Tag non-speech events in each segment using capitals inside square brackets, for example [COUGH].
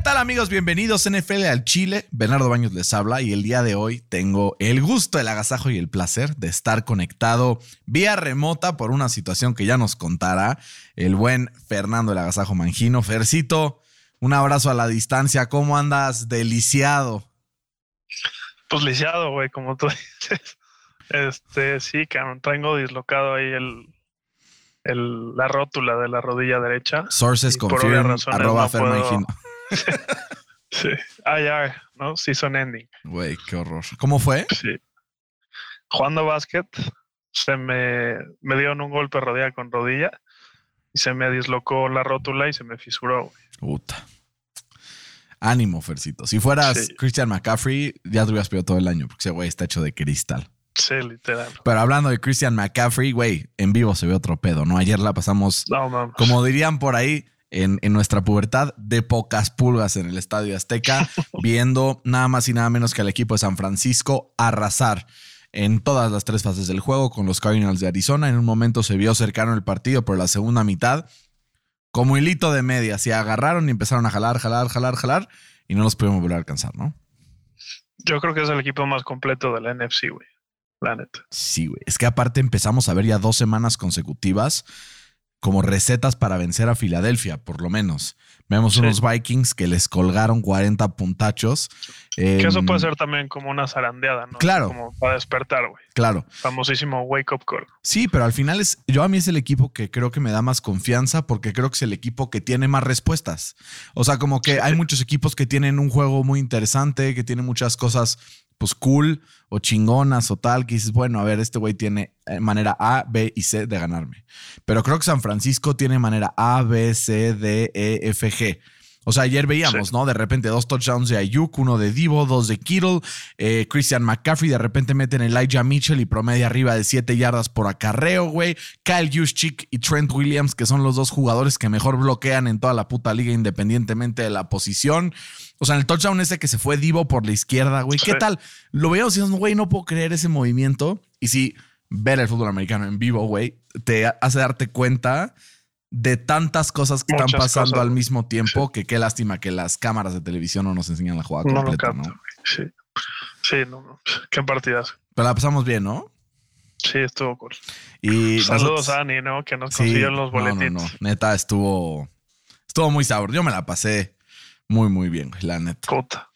¿Qué tal amigos? Bienvenidos NFL al Chile. Bernardo Baños les habla y el día de hoy tengo el gusto, el agasajo y el placer de estar conectado vía remota por una situación que ya nos contará el buen Fernando el agasajo Mangino. Fercito, un abrazo a la distancia. ¿Cómo andas? Deliciado. Pues lisiado, güey, como tú [LAUGHS] dices. Este, sí, cabrón, tengo dislocado ahí el, el, la rótula de la rodilla derecha. Sources confirm, arroba no puedo- [LAUGHS] Sí, IR, ¿no? Season ending. Güey, qué horror. ¿Cómo fue? Sí. Jugando básquet, se me, me dieron un golpe rodilla con rodilla y se me dislocó la rótula y se me fisuró, güey. Puta. Ánimo, Fercito. Si fueras Sí. Christian McCaffrey, ya te hubieras pedido todo el año, porque ese güey está hecho de cristal. Sí, literal. Pero hablando de Christian McCaffrey, güey, en vivo se ve otro pedo, ¿no? Ayer la pasamos, No, mames. como dirían por ahí, en, en nuestra pubertad, de pocas pulgas en el Estadio Azteca, [LAUGHS] viendo nada más y nada menos que al equipo de San Francisco arrasar en todas las tres fases del juego con los Cardinals de Arizona. En un momento se vio cercano el partido, pero la segunda mitad, como hilito de media, se agarraron y empezaron a jalar, jalar, jalar, jalar, y no los pudimos volver a alcanzar, ¿no? Yo creo que es el equipo más completo de la NFC, güey. La neta. Sí, güey. Es que aparte empezamos a ver ya dos semanas consecutivas como recetas para vencer a Filadelfia, por lo menos. Vemos Sí. unos Vikings que les colgaron 40 puntachos. Que eso Em, puede ser también como una zarandeada, ¿no? Claro. Como para despertar, güey. Claro. Famosísimo wake up call. Sí, pero al final es, yo a mí es el equipo que creo que me da más confianza porque creo que es el equipo que tiene más respuestas. O sea, como que hay muchos equipos que tienen un juego muy interesante, que tienen muchas cosas pues cool o chingonas o tal, que dices, bueno, a ver, este güey tiene eh, manera A, B y C de ganarme. Pero creo que San Francisco tiene manera A, B, C, D, E, F, G. O sea, ayer veíamos, Sí. ¿no? De repente dos touchdowns de Ayuk, uno de Divo, dos de Kittle, eh, Christian McCaffrey, de repente meten Elijah Mitchell y promedia arriba de 7 yardas por acarreo, güey. Kyle Juszczyk y Trent Williams, que son los dos jugadores que mejor bloquean en toda la puta liga independientemente de la posición. O sea, en el touchdown ese que se fue Divo por la izquierda, güey. ¿Qué Sí. tal? Lo veíamos y güey, no puedo creer ese movimiento. Y si ver el fútbol americano en vivo, güey, te hace darte cuenta de tantas cosas que están pasando cosas, al mismo tiempo que qué lástima que las cámaras de televisión no nos enseñan la jugada No completa, capto, ¿no? Sí. Sí, no, no. Qué partidas. Pero la pasamos bien, ¿no? Sí, estuvo cool. Y Saludos a Ani, ¿no? Que nos Sí, consiguieron los no, no, boletitos. no. Neta, estuvo, estuvo muy sabor. Yo me la pasé muy, muy bien, la neta. Puta.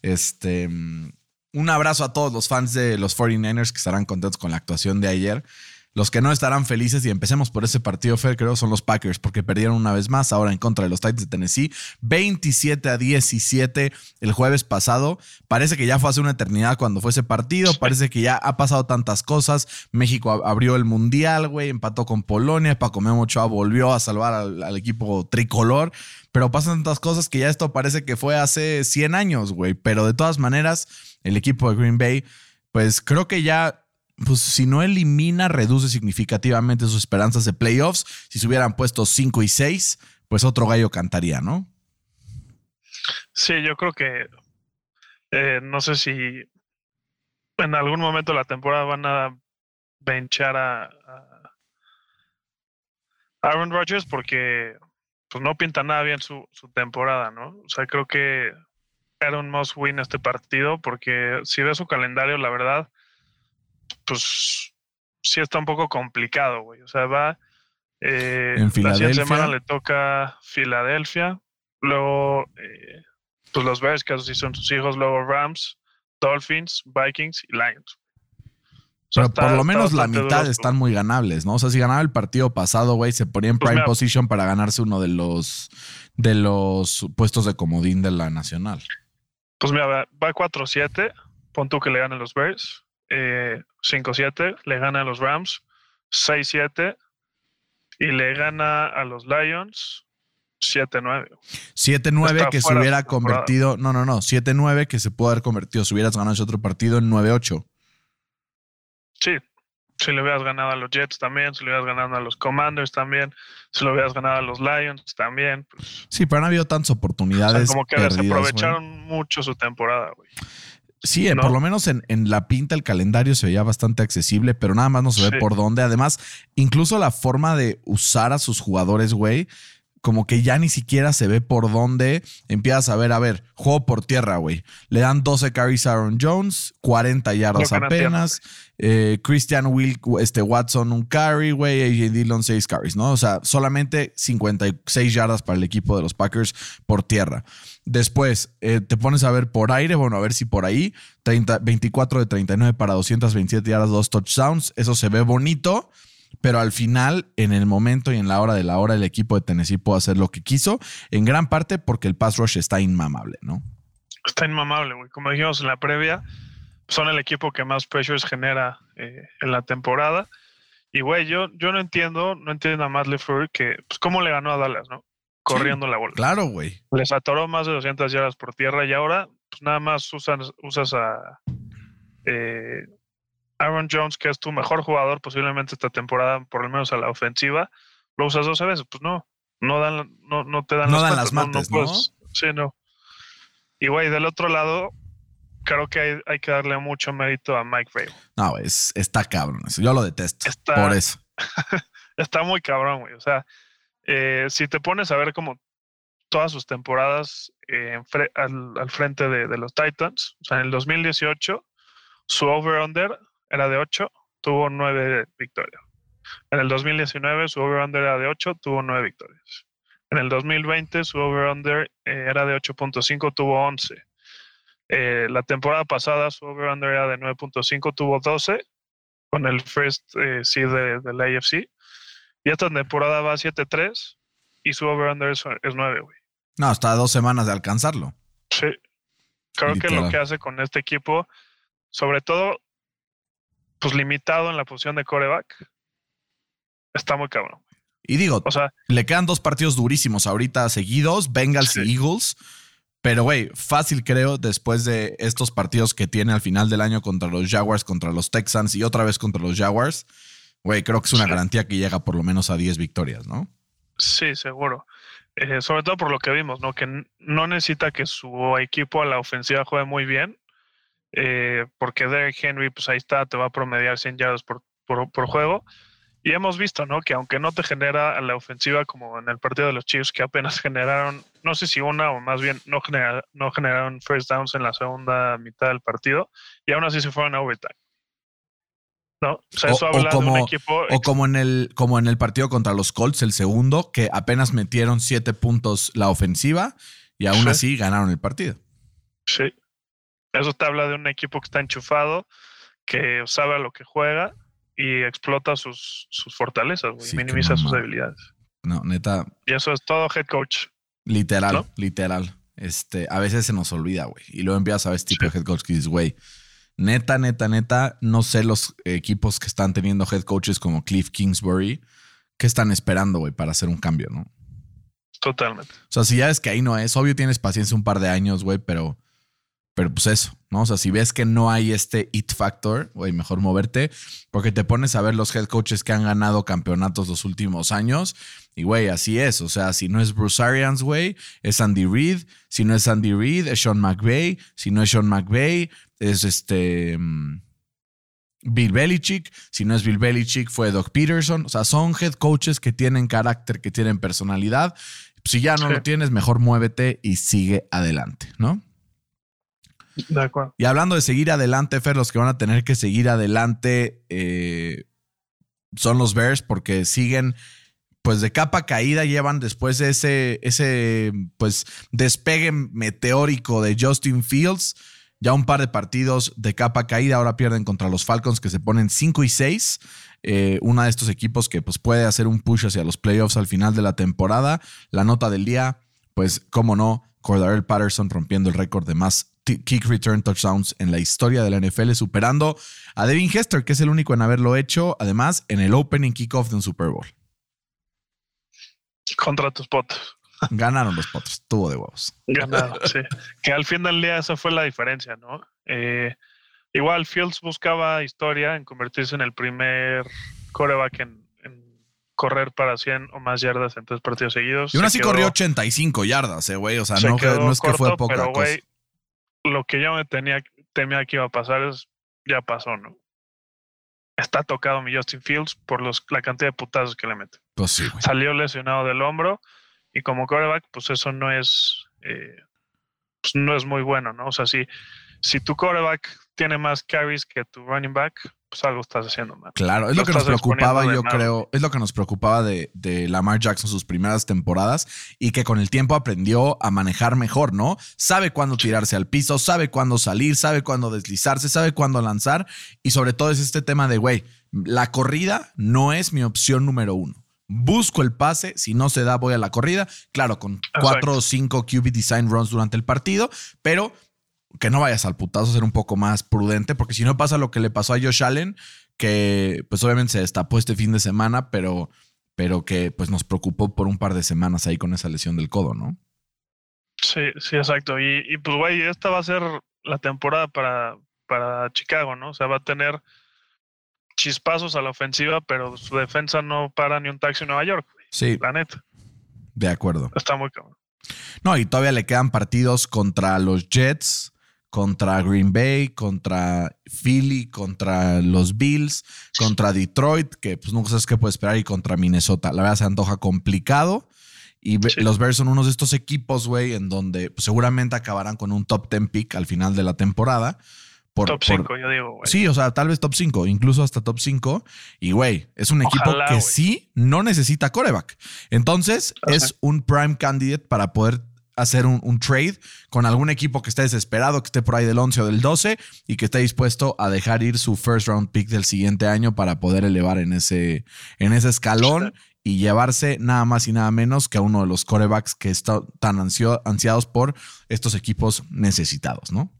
Este, mm, un abrazo a todos los fans de los 49ers que estarán contentos con la actuación de ayer. Los que no estarán felices, y empecemos por ese partido, Fer, creo, son los Packers, porque perdieron una vez más, ahora en contra de los Titans de Tennessee, 27 a 17 el jueves pasado. Parece que ya fue hace una eternidad cuando fue ese partido, parece que ya ha pasado tantas cosas. México ab- abrió el Mundial, güey, empató con Polonia, Paco Memo Ochoa volvió a salvar al, al equipo tricolor, pero pasan tantas cosas que ya esto parece que fue hace 100 años, güey. Pero de todas maneras, el equipo de Green Bay, pues creo que ya pues si no elimina, reduce significativamente sus esperanzas de playoffs. Si se hubieran puesto 5 y 6, pues otro gallo cantaría, ¿no? Sí, yo creo que eh, no sé si en algún momento de la temporada van a benchar a, Aaron Rodgers porque pues no pinta nada bien su, su temporada, ¿no? O sea, creo que era un must win este partido porque si ves su calendario, la verdad, pues sí está un poco complicado, güey. O sea, va. eh, En La siguiente semana le toca Filadelfia. Luego, eh, pues los Bears, que así son sus hijos. Luego Rams, Dolphins, Vikings y Lions. O sea, Pero está- por lo está menos la mitad duro. están muy ganables, ¿no? O sea, si ganaba el partido pasado, güey, se ponía en Pues prime mira. position para ganarse uno de los de los puestos de comodín de la nacional. Pues mira, va- va 4-7. Pon tú que le ganen los Bears. Eh, 5-7. Le gana a los Rams. 6-7. Y le gana a los Lions. 7-9. 7-9 Está que se hubiera convertido, no, no, no, 7-9 que se pudo haber convertido si hubieras ganado ese otro partido en 9-8. Sí. Si le hubieras ganado a los Jets también, si le hubieras ganado a los Commanders también, si le hubieras ganado a los Lions también. Pues, Sí, pero han habido tantas oportunidades. como que perdidas, desaprovecharon mucho su temporada, güey. Sí, eh, ¿no? por lo menos en, en la pinta el calendario se veía bastante accesible, pero nada más no se ve Sí. por dónde. Además, incluso la forma de usar a sus jugadores, güey, como que ya ni siquiera se ve por dónde empiezas a ver, a ver, juego por tierra, güey. Le dan 12 carries a Aaron Jones, 40 yardas no apenas. Eh, Christian Will, este Watson un carry, güey, AJ Dillon 6 carries, ¿no? O sea, solamente 56 yardas para el equipo de los Packers por tierra. Después eh, te pones a ver por aire, bueno, a ver si por ahí, 30, 24 de 39 para 227 yardas, dos touchdowns, eso se ve bonito, pero al final, en el momento y en la hora de la hora, el equipo de Tennessee pudo hacer lo que quiso, en gran parte porque el pass rush está inmamable, ¿no? Está inmamable, güey. Como dijimos en la previa, son el equipo que más pressures genera eh, en la temporada. Y, güey, yo, yo no entiendo, no entiendo a Matt LeFleur que, pues, cómo le ganó a Dallas, ¿no? Corriendo la bola. Claro, güey. Les atoró más de 200 yardas por tierra y ahora, pues, nada más usas, usas a eh, Aaron Jones, que es tu mejor jugador posiblemente esta temporada, por lo menos a la ofensiva, lo usas 12 veces. Pues no, no, dan, no, no te dan No las dan las mates, ¿no? puedes- Sí, no. Y, güey, del otro lado, creo que hay, hay que darle mucho mérito a Mike Vrabel. No, es, está cabrón eso. Yo lo detesto. Está- Por eso. [LAUGHS] Está muy cabrón, güey. O sea, eh, si te pones a ver como todas sus temporadas eh, al, al frente de, de los Titans, o sea, en el 2018, su over-under era de 8, tuvo 9 victorias. En el 2019, su over-under era de 8, tuvo 9 victorias. En el 2020, su over-under eh, era de 8.5, tuvo 11. Eh, la temporada pasada, su over-under era de 9.5, tuvo 12 con el first eh, seed de, de la AFC. Y esta temporada va 7-3 y su over-under es, es 9, güey. No, está a dos semanas de alcanzarlo. Sí. Creo que lo que hace con este equipo, sobre todo, pues limitado en la posición de coreback, está muy cabrón. Y digo, O sea, le quedan dos partidos durísimos ahorita seguidos, Bengals Sí. y Eagles. Pero, güey, fácil creo, después de estos partidos que tiene al final del año contra los Jaguars, contra los Texans y otra vez contra los Jaguars, güey, creo que es una Sí. garantía que llega por lo menos a 10 victorias, ¿no? sí, seguro. Eh, sobre todo por lo que vimos, ¿no? Que no necesita que su equipo a la ofensiva juegue muy bien, eh, porque Derrick Henry, pues ahí está, te va a promediar 100 yardas por, por, por juego. Y hemos visto, ¿no? Que aunque no te genera a la ofensiva como en el partido de los Chiefs, que apenas [LAUGHS] generaron, no sé si una o más bien no, genera- no generaron first downs en la segunda mitad del partido, y aún así se fueron a overtime. ¿No? O sea, O- eso o habla de un como- equipo. O como en el, como en el partido contra los Colts, el segundo, que apenas metieron 7 puntos la ofensiva y aún Sí. así ganaron el partido. Sí. Eso te habla de un equipo que está enchufado, que sabe a lo que juega y explota sus, sus fortalezas, güey, Sí, minimiza sus debilidades. No, neta, Y eso es todo head coach. literal, ¿No? literal. Este, a veces se nos olvida, güey. Y luego empiezas a ver este tipo de head coach que dices, güey, neta, neta, neta, no sé los equipos que están teniendo head coaches como Cliff Kingsbury, ¿qué están esperando, güey, para hacer un cambio, no? Totalmente. O sea, si ya ves que ahí no es, obvio tienes paciencia un par de años, güey, pero, pero pues eso, ¿no? O sea, si ves que no hay este it factor, güey, mejor moverte, porque te pones a ver los head coaches que han ganado campeonatos los últimos años, y güey, así es. O sea, si no es Bruce Arians, güey, es Andy Reid. Si no es Andy Reid, es Sean McVay. Si no es Sean McVay, es este. mm, Bill Belichick, si no es Bill Belichick, fue Doc Peterson. O sea, son head coaches que tienen carácter, que tienen personalidad. Si ya no Sí. lo tienes, mejor muévete y sigue adelante, ¿no? De acuerdo. Y hablando de seguir adelante, Fer, los que van a tener que seguir adelante eh, son los Bears porque siguen pues de capa caída, llevan después de ese, ese pues despegue meteórico de Justin Fields, ya un par de partidos de capa caída, ahora pierden contra los Falcons que se ponen 5 y 6. Eh, uno de estos equipos que pues puede hacer un push hacia los playoffs al final de la temporada. La nota del día, pues cómo no, Cordarell Patterson rompiendo el récord de más kick return touchdowns en la historia de la NFL, superando a Devin Hester, que es el único en haberlo hecho, además en el opening kickoff de un Super Bowl. Contra tus potos. Ganaron los potros, tuvo de huevos. Ganado, [LAUGHS] sí. Que al fin del día esa fue la diferencia, ¿no? Eh, igual Fields buscaba historia en convertirse en el primer coreback en, en correr para 100 o más yardas en tres partidos seguidos. Y aún así quedó- corrió 85 yardas, eh, güey. O sea, se no, es que fue poca pero, cosa. güey, lo que yo me tenía, temía que iba a pasar es, ya pasó, ¿no? Está tocado mi Justin Fields por los, la cantidad de putazos que le mete. Pues sí, güey. Salió lesionado del hombro y como quarterback, pues eso no es, eh, pues no es muy bueno, ¿no? O sea, si, si tu quarterback tiene más carries que tu running back, pues algo estás haciendo mal. Claro, es Lo lo que nos preocupaba, yo creo, es lo que nos preocupaba de, de Lamar Jackson sus primeras temporadas y que con el tiempo aprendió a manejar mejor, ¿no? Sabe cuándo tirarse al piso, sabe cuándo salir, sabe cuándo deslizarse, sabe cuándo lanzar y sobre todo es este tema de, güey, la corrida no es mi opción número uno. Busco el pase, si no se da voy a la corrida, claro, con cuatro o cinco QB design runs durante el partido, pero que no vayas al putazo, ser un poco más prudente, porque si no pasa lo que le pasó a Josh Allen, que pues obviamente se destapó este fin de semana, pero, pero que pues nos preocupó por un par de semanas ahí con esa lesión del codo, ¿no? Sí, sí, exacto. Y, y pues, güey, esta va a ser la temporada para, para Chicago, ¿no? O sea, va a tener chispazos a la ofensiva, pero su defensa no para ni un taxi en Nueva York, Sí, la neta. de acuerdo. Está muy cabrón. No, y todavía le quedan partidos contra los Jets, contra Green Bay, contra Philly, contra los Bills, contra Detroit, que pues nunca sabes qué puede esperar, y contra Minnesota. La verdad se antoja complicado. Y Sí. los Bears son unos de estos equipos, güey, en donde pues, seguramente acabarán con un top 10 pick al final de la temporada. Por, Top por- 5, yo digo, güey. Sí, o sea, tal vez top 5, incluso hasta top 5. Y, güey, es un equipo Ojalá, que sí no necesita coreback. Entonces, Ajá. es un prime candidate para poder hacer un, un trade con algún equipo que esté desesperado, que esté por ahí del 11 o del 12 y que esté dispuesto a dejar ir su first round pick del siguiente año para poder elevar en ese, en ese escalón y llevarse nada más y nada menos que a uno de los corebacks que están tan ansio- ansiados por estos equipos necesitados, ¿no?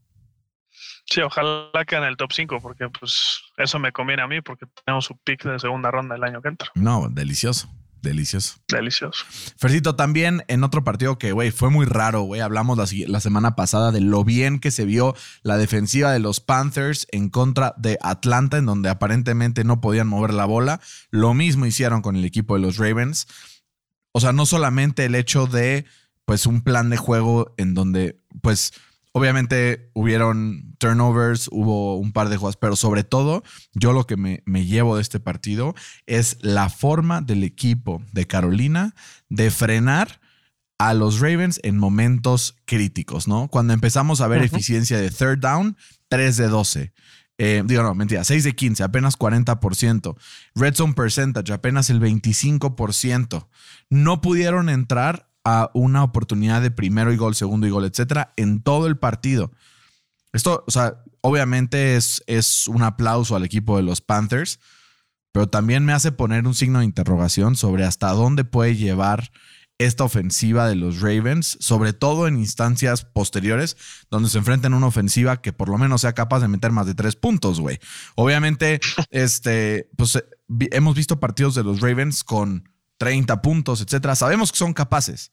Sí, ojalá que en el top 5, porque pues eso me conviene a mí, porque tenemos su pick de segunda ronda el año que entra. No, delicioso, delicioso. Delicioso. Fercito, también en otro partido que, güey, fue muy raro, güey. Hablamos la, la semana pasada de lo bien que se vio la defensiva de los Panthers en contra de Atlanta, en donde aparentemente no podían mover la bola. Lo mismo hicieron con el equipo de los Ravens. O sea, no solamente el hecho de, pues, un plan de juego en donde, pues, obviamente hubieron turnovers, hubo un par de jugadas, pero sobre todo, yo lo que me, me llevo de este partido es la forma del equipo de Carolina de frenar a los Ravens en momentos críticos, ¿no? Cuando empezamos a ver eficiencia de third down, 3 de 12. Eh, digo, no, mentira, 6 de 15, apenas 40%. Red zone percentage, apenas el 25%. No pudieron entrar a una oportunidad de primero y gol, segundo y gol, etcétera, en todo el partido. Esto, o sea, obviamente es, es un aplauso al equipo de los Panthers, pero también me hace poner un signo de interrogación sobre hasta dónde puede llevar esta ofensiva de los Ravens, sobre todo en instancias posteriores, donde se enfrentan a una ofensiva que por lo menos sea capaz de meter más de tres puntos, güey. Obviamente, [LAUGHS] este, pues hemos visto partidos de los Ravens con 30 puntos, etcétera. Sabemos que son capaces,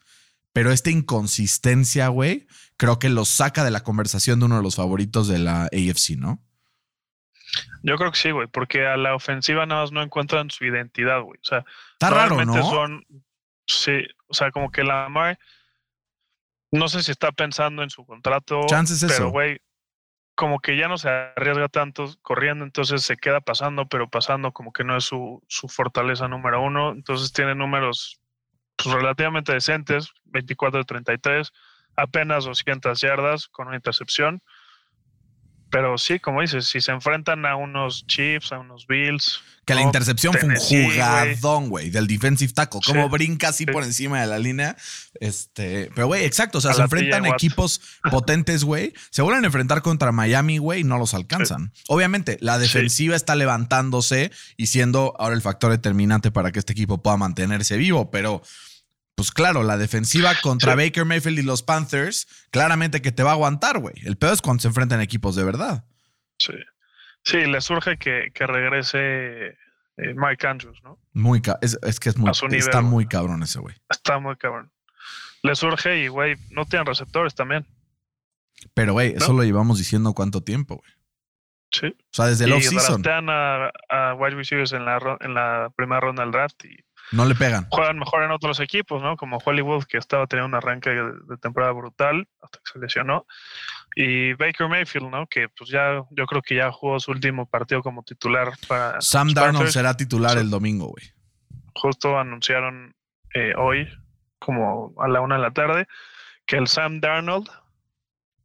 pero esta inconsistencia, güey, creo que los saca de la conversación de uno de los favoritos de la AFC, ¿no? Yo creo que sí, güey, porque a la ofensiva nada más no encuentran su identidad, güey. O sea, Está raro, ¿no? son. Sí, o sea, como que Lamar. No sé si está pensando en su contrato. Chances pero, eso. güey, como que ya no se arriesga tanto corriendo, entonces se queda pasando, pero pasando como que no es su, su fortaleza número uno. Entonces tiene números pues, relativamente decentes, 24 de 33, apenas 200 yardas con una intercepción. Pero sí, como dices, si se enfrentan a unos Chiefs, a unos Bills. Que la intercepción fue un jugadón, güey, del defensive tackle. Como Sí. brinca así Sí. por encima de la línea. Este, pero, güey, exacto. O sea, A se enfrentan equipos potentes, güey. Se vuelven a enfrentar contra Miami, güey, y no los alcanzan. Obviamente, la defensiva está levantándose y siendo ahora el factor determinante para que este equipo pueda mantenerse vivo. Pero, pues claro, la defensiva contra Sí. Baker Mayfield y los Panthers, claramente que te va a aguantar, güey. El peor es cuando se enfrentan equipos de verdad. Sí. Sí, le surge que, que regrese eh, Mike Andrews, ¿no? Muy es, es que es muy, nivel, está muy cabrón ese, güey. Está muy cabrón. Le surge y, güey, no tienen receptores también. Pero, güey, eso lo llevamos diciendo cuánto tiempo, güey. Sí. O sea, desde el y off-season. draftean a, a wide receivers en la, en la primera ronda del draft y No le pegan. juegan mejor en otros equipos, ¿no? Como Hollywood, que estaba teniendo un arranque de, temporada brutal hasta que se lesionó. Y Baker Mayfield, ¿no? Que pues ya, yo creo que ya jugó su último partido como titular para Sam Darnold será titular el domingo, güey. Justo anunciaron eh, hoy, como a la una de la tarde, que el Sam Darnold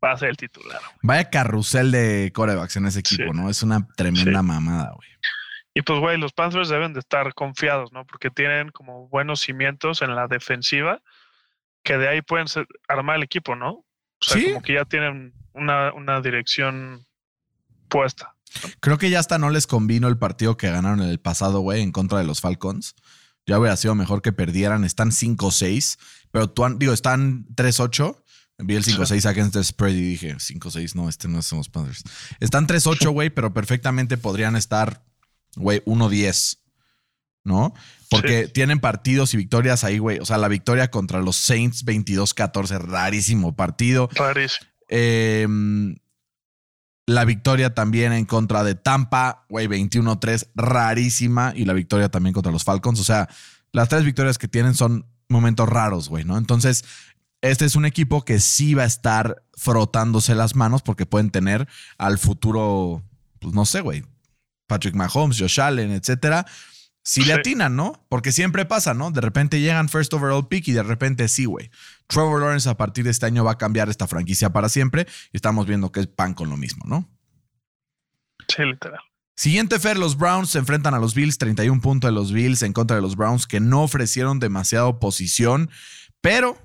va a ser el titular. Vaya carrusel de corebacks en ese equipo, Sí. ¿no? Es una tremenda Sí. mamada, güey. Y pues, güey, los Panthers deben de estar confiados, ¿no? Porque tienen como buenos cimientos en la defensiva, que de ahí pueden ser- armar el equipo, ¿no? O sea, Sí. como que ya tienen una, una dirección puesta. Creo que ya hasta no les convino el partido que ganaron el pasado, güey, en contra de los Falcons. Ya hubiera sido mejor que perdieran. Están 5-6, pero tú, digo, están 3-8. Vi el 5-6 against the spread y dije, 5-6, no, este no son los Panthers. Están 3-8, [LAUGHS] güey, pero perfectamente podrían estar, güey, 1-10, ¿no? Porque Sí. tienen partidos y victorias ahí, güey. O sea, la victoria contra los Saints 22-14, rarísimo partido. Rarísimo. Eh, la victoria también en contra de Tampa, güey, 21-3, rarísima. Y la victoria también contra los Falcons. O sea, las tres victorias que tienen son momentos raros, güey, ¿no? Entonces, este es un equipo que sí va a estar frotándose las manos porque pueden tener al futuro, pues no sé, güey, Patrick Mahomes, Josh Allen, etcétera. Si le Sí. atinan, ¿no? Porque siempre pasa, ¿no? De repente llegan first overall pick y de repente sí, güey. Trevor Lawrence a partir de este año va a cambiar esta franquicia para siempre y estamos viendo que es pan con lo mismo, ¿no? Sí, literal. Siguiente Fer, los Browns se enfrentan a los Bills, 31 puntos de los Bills en contra de los Browns que no ofrecieron demasiada oposición, pero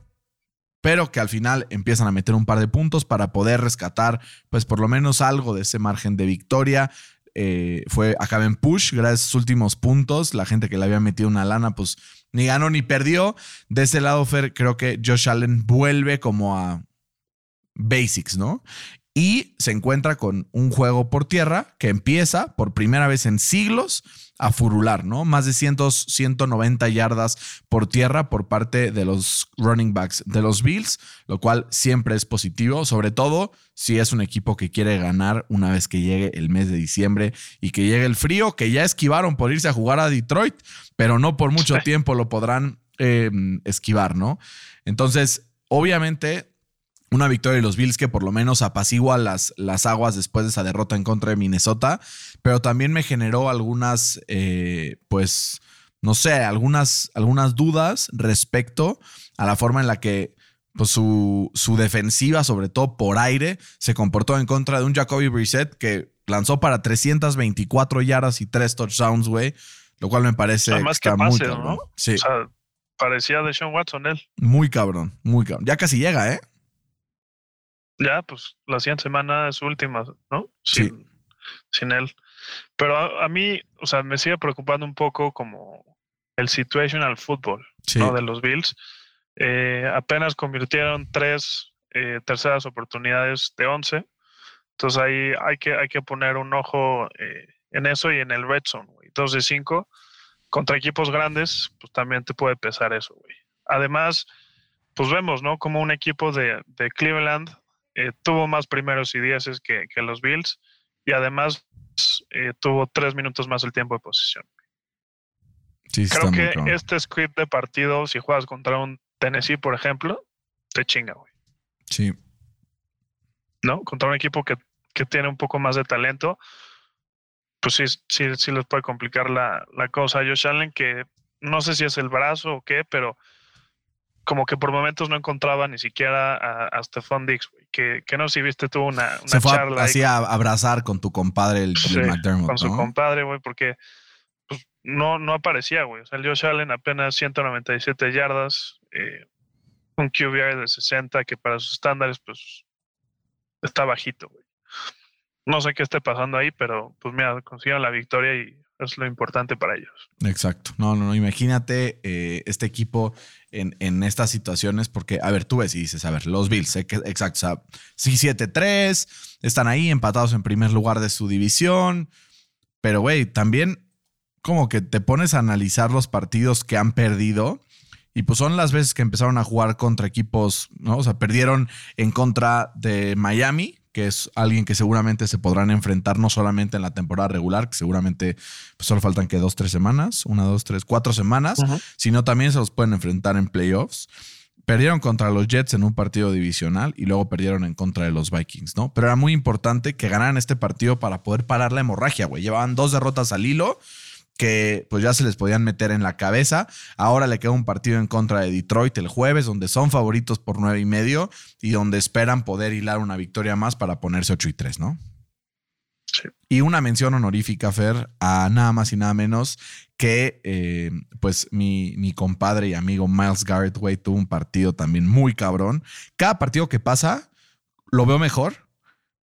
pero que al final empiezan a meter un par de puntos para poder rescatar pues por lo menos algo de ese margen de victoria. Eh, fue acá en push gracias a sus últimos puntos. La gente que le había metido una lana, pues ni ganó ni perdió. De ese lado, Fer, creo que Josh Allen vuelve como a basics, ¿no? Y se encuentra con un juego por tierra que empieza por primera vez en siglos a furular, ¿no? Más de 100, 190 yardas por tierra por parte de los running backs de los Bills, lo cual siempre es positivo, sobre todo si es un equipo que quiere ganar una vez que llegue el mes de diciembre y que llegue el frío, que ya esquivaron por irse a jugar a Detroit, pero no por mucho [LAUGHS] tiempo lo podrán eh, esquivar, ¿no? Entonces, obviamente, una victoria de los Bills que por lo menos apacigua las, las aguas después de esa derrota en contra de Minnesota, pero también me generó algunas, eh, pues, no sé, algunas, algunas dudas respecto a la forma en la que pues, su, su defensiva, sobre todo por aire, se comportó en contra de un Jacoby Brissett que lanzó para 324 yardas y 3 touchdowns, güey, lo cual me parece Además que muy. ¿no? Sí, O sea, parecía de Sean Watson él. muy cabrón, muy cabrón. Ya casi llega, ¿eh? Ya, pues la siguiente semana es su última, ¿no? Sí. Sin, sin él. Pero a, a mí, o sea, me sigue preocupando un poco como el situational football, Sí. ¿no? De los Bills. Eh, apenas convirtieron tres eh, terceras oportunidades de 11. Entonces ahí hay que, hay que poner un ojo eh, en eso y en el red zone, güey. Dos de cinco contra equipos grandes, pues también te puede pesar eso, güey. Además, pues vemos, ¿no? Como un equipo de, de Cleveland eh, tuvo más primeros y dieces que, que los Bills y además eh, tuvo tres minutos más el tiempo de posición. Sí, Creo que este script de partido, si juegas contra un Tennessee, por ejemplo, te chinga, güey. Sí. ¿No? Contra un equipo que, que tiene un poco más de talento, pues sí, sí, sí les puede complicar la, la cosa a Josh Allen, que no sé si es el brazo o qué, pero como que por momentos no encontraba ni siquiera a, a Stephon Diggs, güey. Que, que no sé si viste tú una, una Se fue charla así a abrazar con tu compadre, el, el Sí, McDermott, con su ¿no? compadre, güey, porque pues, no, no aparecía, güey. O sea, el Josh Allen apenas 197 yardas, eh, un QBR de 60, que para sus estándares, pues, está bajito, güey. No sé qué esté pasando ahí, pero pues mira, consiguieron la victoria y es lo importante para ellos. Exacto. No, no, no. Imagínate eh, este equipo en, en estas situaciones, porque, a ver, tú ves y dices, a ver, los Bills, eh, exacto. O sea, sí, 7-3, están ahí empatados en primer lugar de su división. Pero, güey, también como que te pones a analizar los partidos que han perdido. Y pues son las veces que empezaron a jugar contra equipos, ¿no? O sea, perdieron en contra de Miami, que es alguien que seguramente se podrán enfrentar no solamente en la temporada regular, que seguramente pues, solo faltan que dos, tres semanas, una, dos, tres, cuatro semanas, sino también se los pueden enfrentar en playoffs. Perdieron contra los Jets en un partido divisional y luego perdieron en contra de los Vikings, ¿no? Pero era muy importante que ganaran este partido para poder parar la hemorragia, güey. Llevaban dos derrotas al hilo que pues ya se les podían meter en la cabeza. Ahora le queda un partido en contra de Detroit el jueves, donde son favoritos por nueve y medio y donde esperan poder hilar una victoria más para ponerse 8 y 3, ¿no? Sí. Y una mención honorífica, Fer, a nada más y nada menos que eh, pues mi, mi, compadre y amigo Miles Garrett, güey, tuvo un partido también muy cabrón. Cada partido que pasa, lo veo mejor.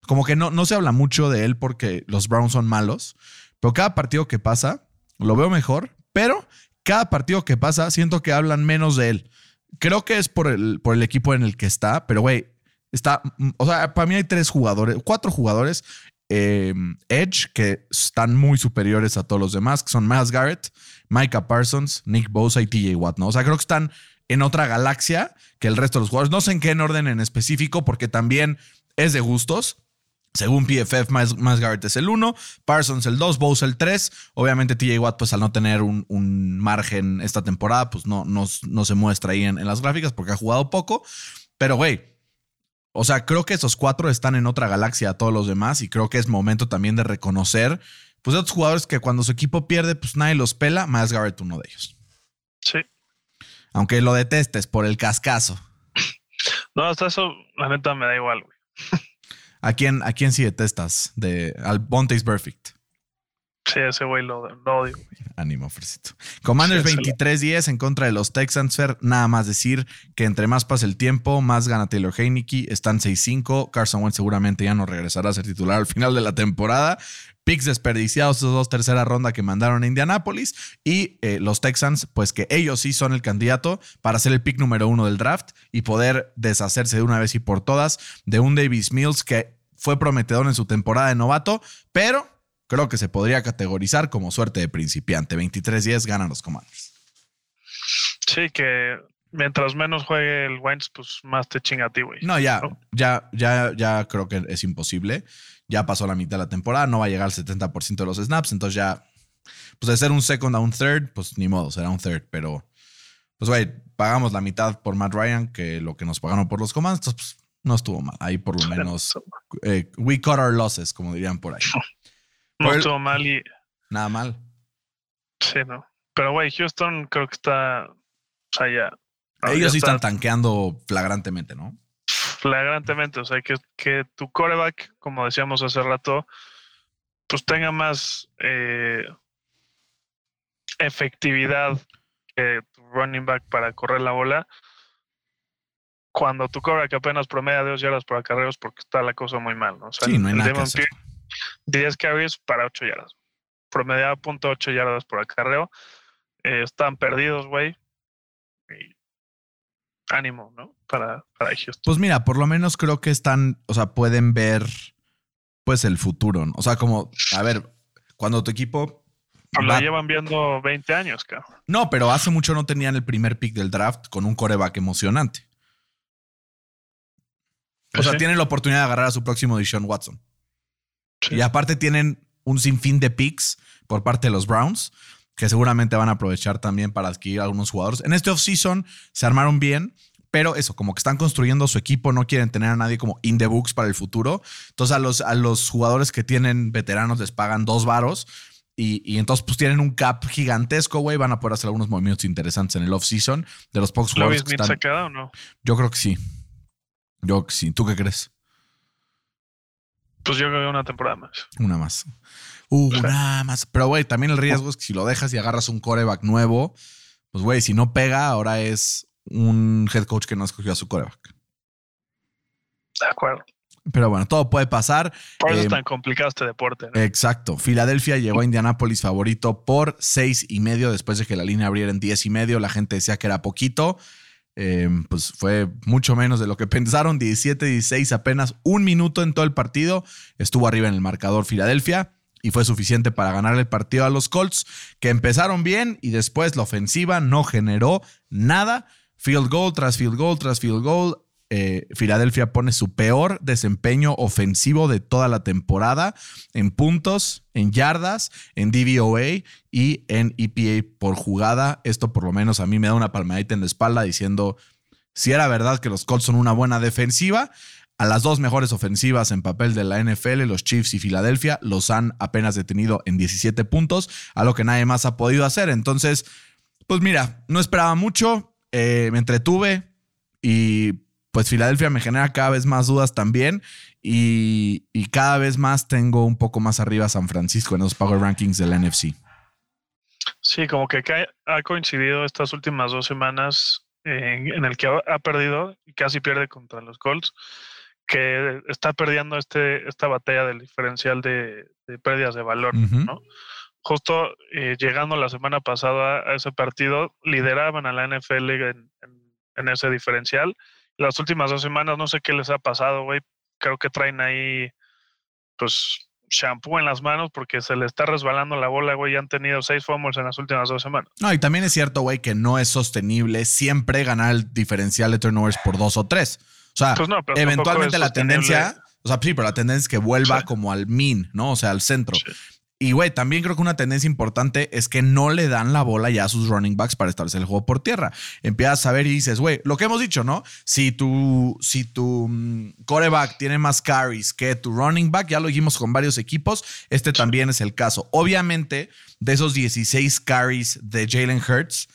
Como que no, no se habla mucho de él porque los Browns son malos, pero cada partido que pasa, lo veo mejor, pero cada partido que pasa siento que hablan menos de él. Creo que es por el, por el equipo en el que está, pero güey, está, o sea, para mí hay tres jugadores, cuatro jugadores eh, Edge que están muy superiores a todos los demás, que son Miles Garrett, Micah Parsons, Nick Bosa y TJ Watt, ¿no? O sea, creo que están en otra galaxia que el resto de los jugadores. No sé en qué en orden en específico, porque también es de gustos. Según PFF, Miles, Garrett es el 1, Parsons el 2, Bose el 3. Obviamente TJ Watt, pues al no tener un, margen esta temporada, pues no, no, no se muestra ahí en, en, las gráficas porque ha jugado poco. Pero, güey, o sea, creo que esos cuatro están en otra galaxia a todos los demás y creo que es momento también de reconocer, pues, otros jugadores que cuando su equipo pierde, pues nadie los pela, más Garrett uno de ellos. Sí. Aunque lo detestes por el cascazo. [LAUGHS] No, hasta eso, la neta me da igual, güey. ¿A quién, ¿A quién sí detestas? De, al Bonte's Perfect. Sí, ese güey lo, odio. Ánimo, Fresito. Commanders 23-10 en contra de los Texans. Fer, nada más decir que entre más pasa el tiempo, más gana Taylor Heineke. Están 6-5. Carson Wentz seguramente ya no regresará a ser titular al final de la temporada. Picks desperdiciados, esos dos tercera ronda que mandaron a Indianapolis. Y eh, los Texans, pues que ellos sí son el candidato para ser el pick número uno del draft y poder deshacerse de una vez y por todas de un Davis Mills que fue prometedor en su temporada de novato, pero creo que se podría categorizar como suerte de principiante. 23-10 ganan los Commanders. Sí, que mientras menos juegue el Wentz, pues más te chinga a ti, güey. No, ya, ya, ya, ya creo que es imposible. Ya pasó la mitad de la temporada, no va a llegar al 70% de los snaps, entonces ya, pues de ser un second a un third, pues ni modo, será un third, pero, pues güey, pagamos la mitad por Matt Ryan que lo que nos pagaron por los Commanders, entonces pues, no estuvo mal. Ahí por lo [LAUGHS] menos, eh, we cut our losses, como dirían por ahí. [LAUGHS] No estuvo mal y. Nada mal. Sí, no. Pero, güey, Houston creo que está. O sea, ya. Ellos sí están tanqueando flagrantemente, ¿no? Flagrantemente. O sea, que, que tu coreback, como decíamos hace rato, pues tenga más eh, efectividad que tu running back para correr la bola. Cuando tu coreback apenas promedia dos yardas por acarreos, porque está la cosa muy mal, ¿no? O sea, sí, no hay nada 10 carries para 8 yardas. Promediaba .8 yardas por acarreo. Eh, están perdidos, güey. Ánimo, ¿no? Para, para Houston. Pues mira, por lo menos creo que están, o sea, pueden ver pues el futuro. ¿no? O sea, como, a ver, cuando tu equipo pues lo llevan viendo 20 años, cabrón. No, pero hace mucho no tenían el primer pick del draft con un coreback emocionante. O sea, tienen la oportunidad de agarrar a su próximo Deshaun Watson. Y aparte tienen un sinfín de picks por parte de los Browns, que seguramente van a aprovechar también para adquirir algunos jugadores. En este offseason se armaron bien, pero eso, como que están construyendo su equipo, no quieren tener a nadie como in the books para el futuro. Entonces a los, a los jugadores que tienen veteranos les pagan dos varos. Y, entonces, pues tienen un cap gigantesco, güey. Van a poder hacer algunos movimientos interesantes en el offseason de los pocos jugadores. Que están... se queda o no? Yo creo que sí. Yo creo que sí. ¿Tú qué crees? Pues yo creo que una temporada más. Una más. Uh, una más. Pero, güey, también el riesgo es que si lo dejas y agarras un coreback nuevo, pues, güey, si no pega, ahora es un head coach que no escogió a su coreback. De acuerdo. Pero bueno, todo puede pasar. Por eso es eh, tan complicado este deporte. Exacto. Filadelfia llegó a Indianápolis favorito por seis y medio después de que la línea abriera en diez y medio. La gente decía que era poquito. Em, pues fue mucho menos de lo que pensaron, 17-16 apenas un minuto en todo el partido, estuvo arriba en el marcador Filadelfia y fue suficiente para ganar el partido a los Colts, que empezaron bien y después la ofensiva no generó nada, field goal tras field goal tras field goal, eh, Filadelfia pone su peor desempeño ofensivo de toda la temporada en puntos, en yardas, en DVOA y en EPA por jugada. Esto por lo menos a mí me da una palmadita en la espalda diciendo si era verdad que los Colts son una buena defensiva. A las dos mejores ofensivas en papel de la NFL, los Chiefs y Filadelfia, los han apenas detenido en 17 puntos, a lo que nadie más ha podido hacer. Entonces, pues mira, no esperaba mucho, eh, me entretuve y pues Filadelfia me genera cada vez más dudas también y, cada vez más tengo un poco más arriba a San Francisco en los Power Rankings del NFC. Sí, como que ha coincidido estas últimas dos semanas en, el que ha, perdido y casi pierde contra los Colts, que está perdiendo este, esta batalla del diferencial de, pérdidas de valor, ¿no? Justo eh, llegando la semana pasada a ese partido, lideraban a la NFL en, en ese diferencial las últimas dos semanas, no sé qué les ha pasado, güey. Creo que traen ahí, pues, shampoo en las manos porque se le está resbalando la bola, güey. Ya han tenido seis fumbles en las últimas dos semanas. No, y también es cierto, güey, que no es sostenible siempre ganar el diferencial de turnovers por dos o tres. O sea, pues eventualmente la tendencia, o sea, sí, pero la tendencia es que vuelva como al mean, ¿no? O sea, al centro. Y, güey, también creo que una tendencia importante es que no le dan la bola ya a sus running backs para establecer el juego por tierra. Empiezas a ver y dices, güey, lo que hemos dicho, ¿no? Si tu, si tu mm, coreback tiene más carries que tu running back, ya lo dijimos con varios equipos, este también es el caso. Obviamente, de esos 16 carries de Jalen Hurts,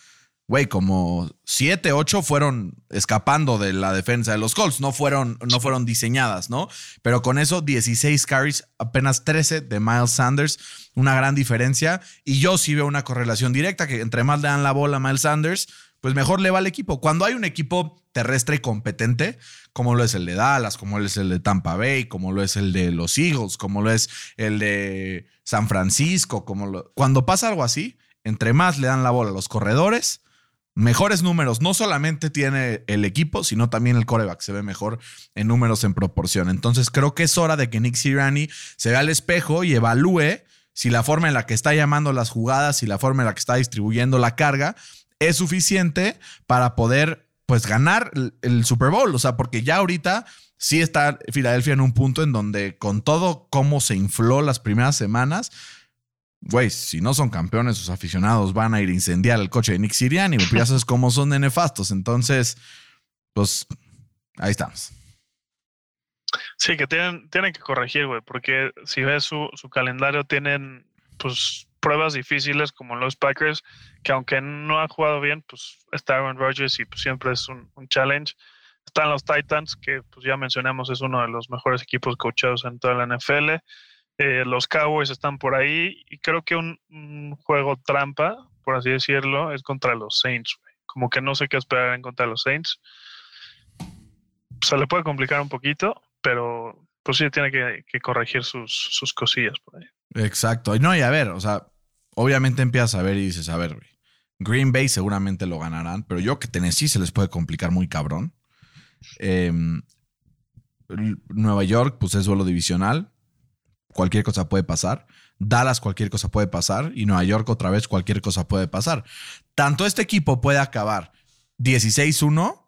güey, como 7, 8 fueron escapando de la defensa de los Colts, no fueron, no fueron diseñadas, ¿no? Pero con eso 16 carries, apenas 13 de Miles Sanders, una gran diferencia. Y yo sí veo una correlación directa, que entre más le dan la bola a Miles Sanders, pues mejor le va al equipo. Cuando hay un equipo terrestre competente, como lo es el de Dallas, como lo es el de Tampa Bay, como lo es el de los Eagles, como lo es el de San Francisco, como lo... cuando pasa algo así, entre más le dan la bola a los corredores, mejores números. No solamente tiene el equipo, sino también el coreback. Se ve mejor en números en proporción. Entonces creo que es hora de que Nick Sirianni se vea al espejo y evalúe si la forma en la que está llamando las jugadas, si la forma en la que está distribuyendo la carga es suficiente para poder pues ganar el Super Bowl. O sea, porque ya ahorita sí está Filadelfia en un punto en donde con todo cómo se infló las primeras semanas, güey, si no son campeones, sus aficionados van a ir a incendiar el coche de Nick Sirianni, pues ya sabes cómo son nefastos. Entonces, pues ahí estamos. Sí, que tienen, tienen que corregir, güey, porque si ves su, calendario, tienen pues pruebas difíciles como los Packers, que aunque no han jugado bien, pues está Aaron Rodgers y pues siempre es un, challenge. Están los Titans, que pues ya mencionamos es uno de los mejores equipos coachados en toda la NFL. Eh, los Cowboys están por ahí y creo que un, juego trampa, por así decirlo, es contra los Saints. Como que no sé qué esperar en contra de los Saints. Se le puede complicar un poquito, pero pues sí tiene que, corregir sus, cosillas por ahí. Exacto. No, y a ver, o sea, obviamente empiezas a ver y dices, a ver, Green Bay seguramente lo ganarán, pero yo que Tennessee se les puede complicar muy cabrón. Em, Nueva York, pues es duelo divisional cualquier cosa puede pasar. Dallas, cualquier cosa puede pasar. Y Nueva York, otra vez, cualquier cosa puede pasar. Tanto este equipo puede acabar 16-1,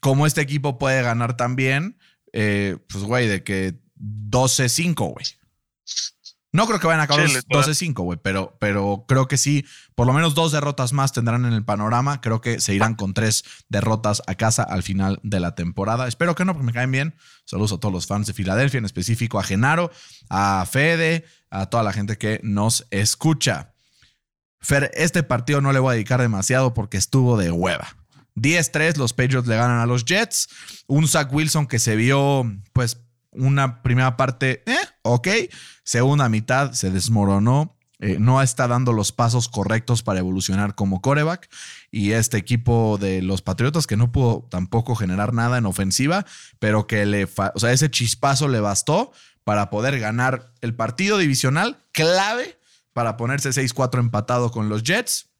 como este equipo puede ganar también, eh, pues, güey, de que 12-5, güey. No creo que vayan a acabar 12-5, güey, pero, pero creo que sí, por lo menos dos derrotas más tendrán en el panorama. Creo que se irán con tres derrotas a casa al final de la temporada. Espero que no, porque me caen bien. Saludos a todos los fans de Filadelfia, en específico a Genaro, a Fede, a toda la gente que nos escucha. Fer, este partido no le voy a dedicar demasiado porque estuvo de hueva. 10-3, los Patriots le ganan a los Jets. Un Zach Wilson que se vio, pues, una primera parte, eh, ok. Segunda mitad se desmoronó. Eh, no está dando los pasos correctos para evolucionar como coreback. Y este equipo de los Patriotas que no pudo tampoco generar nada en ofensiva, pero que le, o sea, ese chispazo le bastó para poder ganar el partido divisional clave para ponerse 6-4 empatado con los Jets.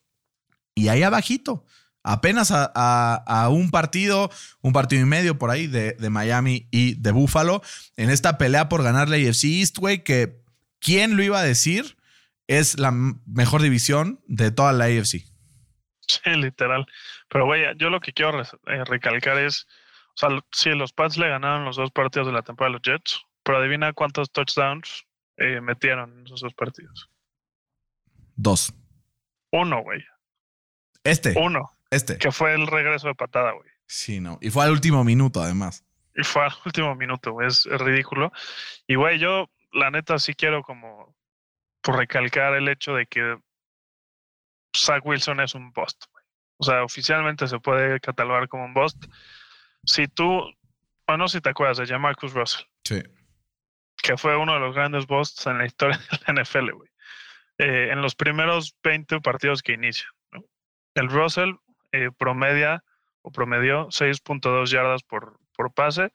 Y ahí abajito, apenas a, un partido, un partido y medio por ahí de, Miami y de Buffalo, en esta pelea por ganar la AFC East, güey, que quién lo iba a decir, es la mejor división de toda la AFC. Sí, literal. Pero, güey, yo lo que quiero eh, recalcar es, O sea, sí, los Pats le ganaron los dos partidos de la temporada a los Jets, pero adivina cuántos touchdowns eh, metieron en esos dos partidos. Dos. Uno, güey. Este. Uno. Este. Que fue el regreso de patada, güey. Sí, no. Y fue al último minuto, además. Y fue al último minuto, güey. Es, es ridículo. Y, güey, yo, la neta, sí quiero como recalcar el hecho de que Zach Wilson es un bust. O sea, oficialmente se puede catalogar como un bust. Si tú, o no sé si te acuerdas de Marcus Russell, Sí. que fue uno de los grandes busts en la historia [LAUGHS] de la NFL, güey. Eh, en los primeros 20 partidos que inicia. ¿no? El Russell eh, promedia o promedió 6.2 yardas por, por pase,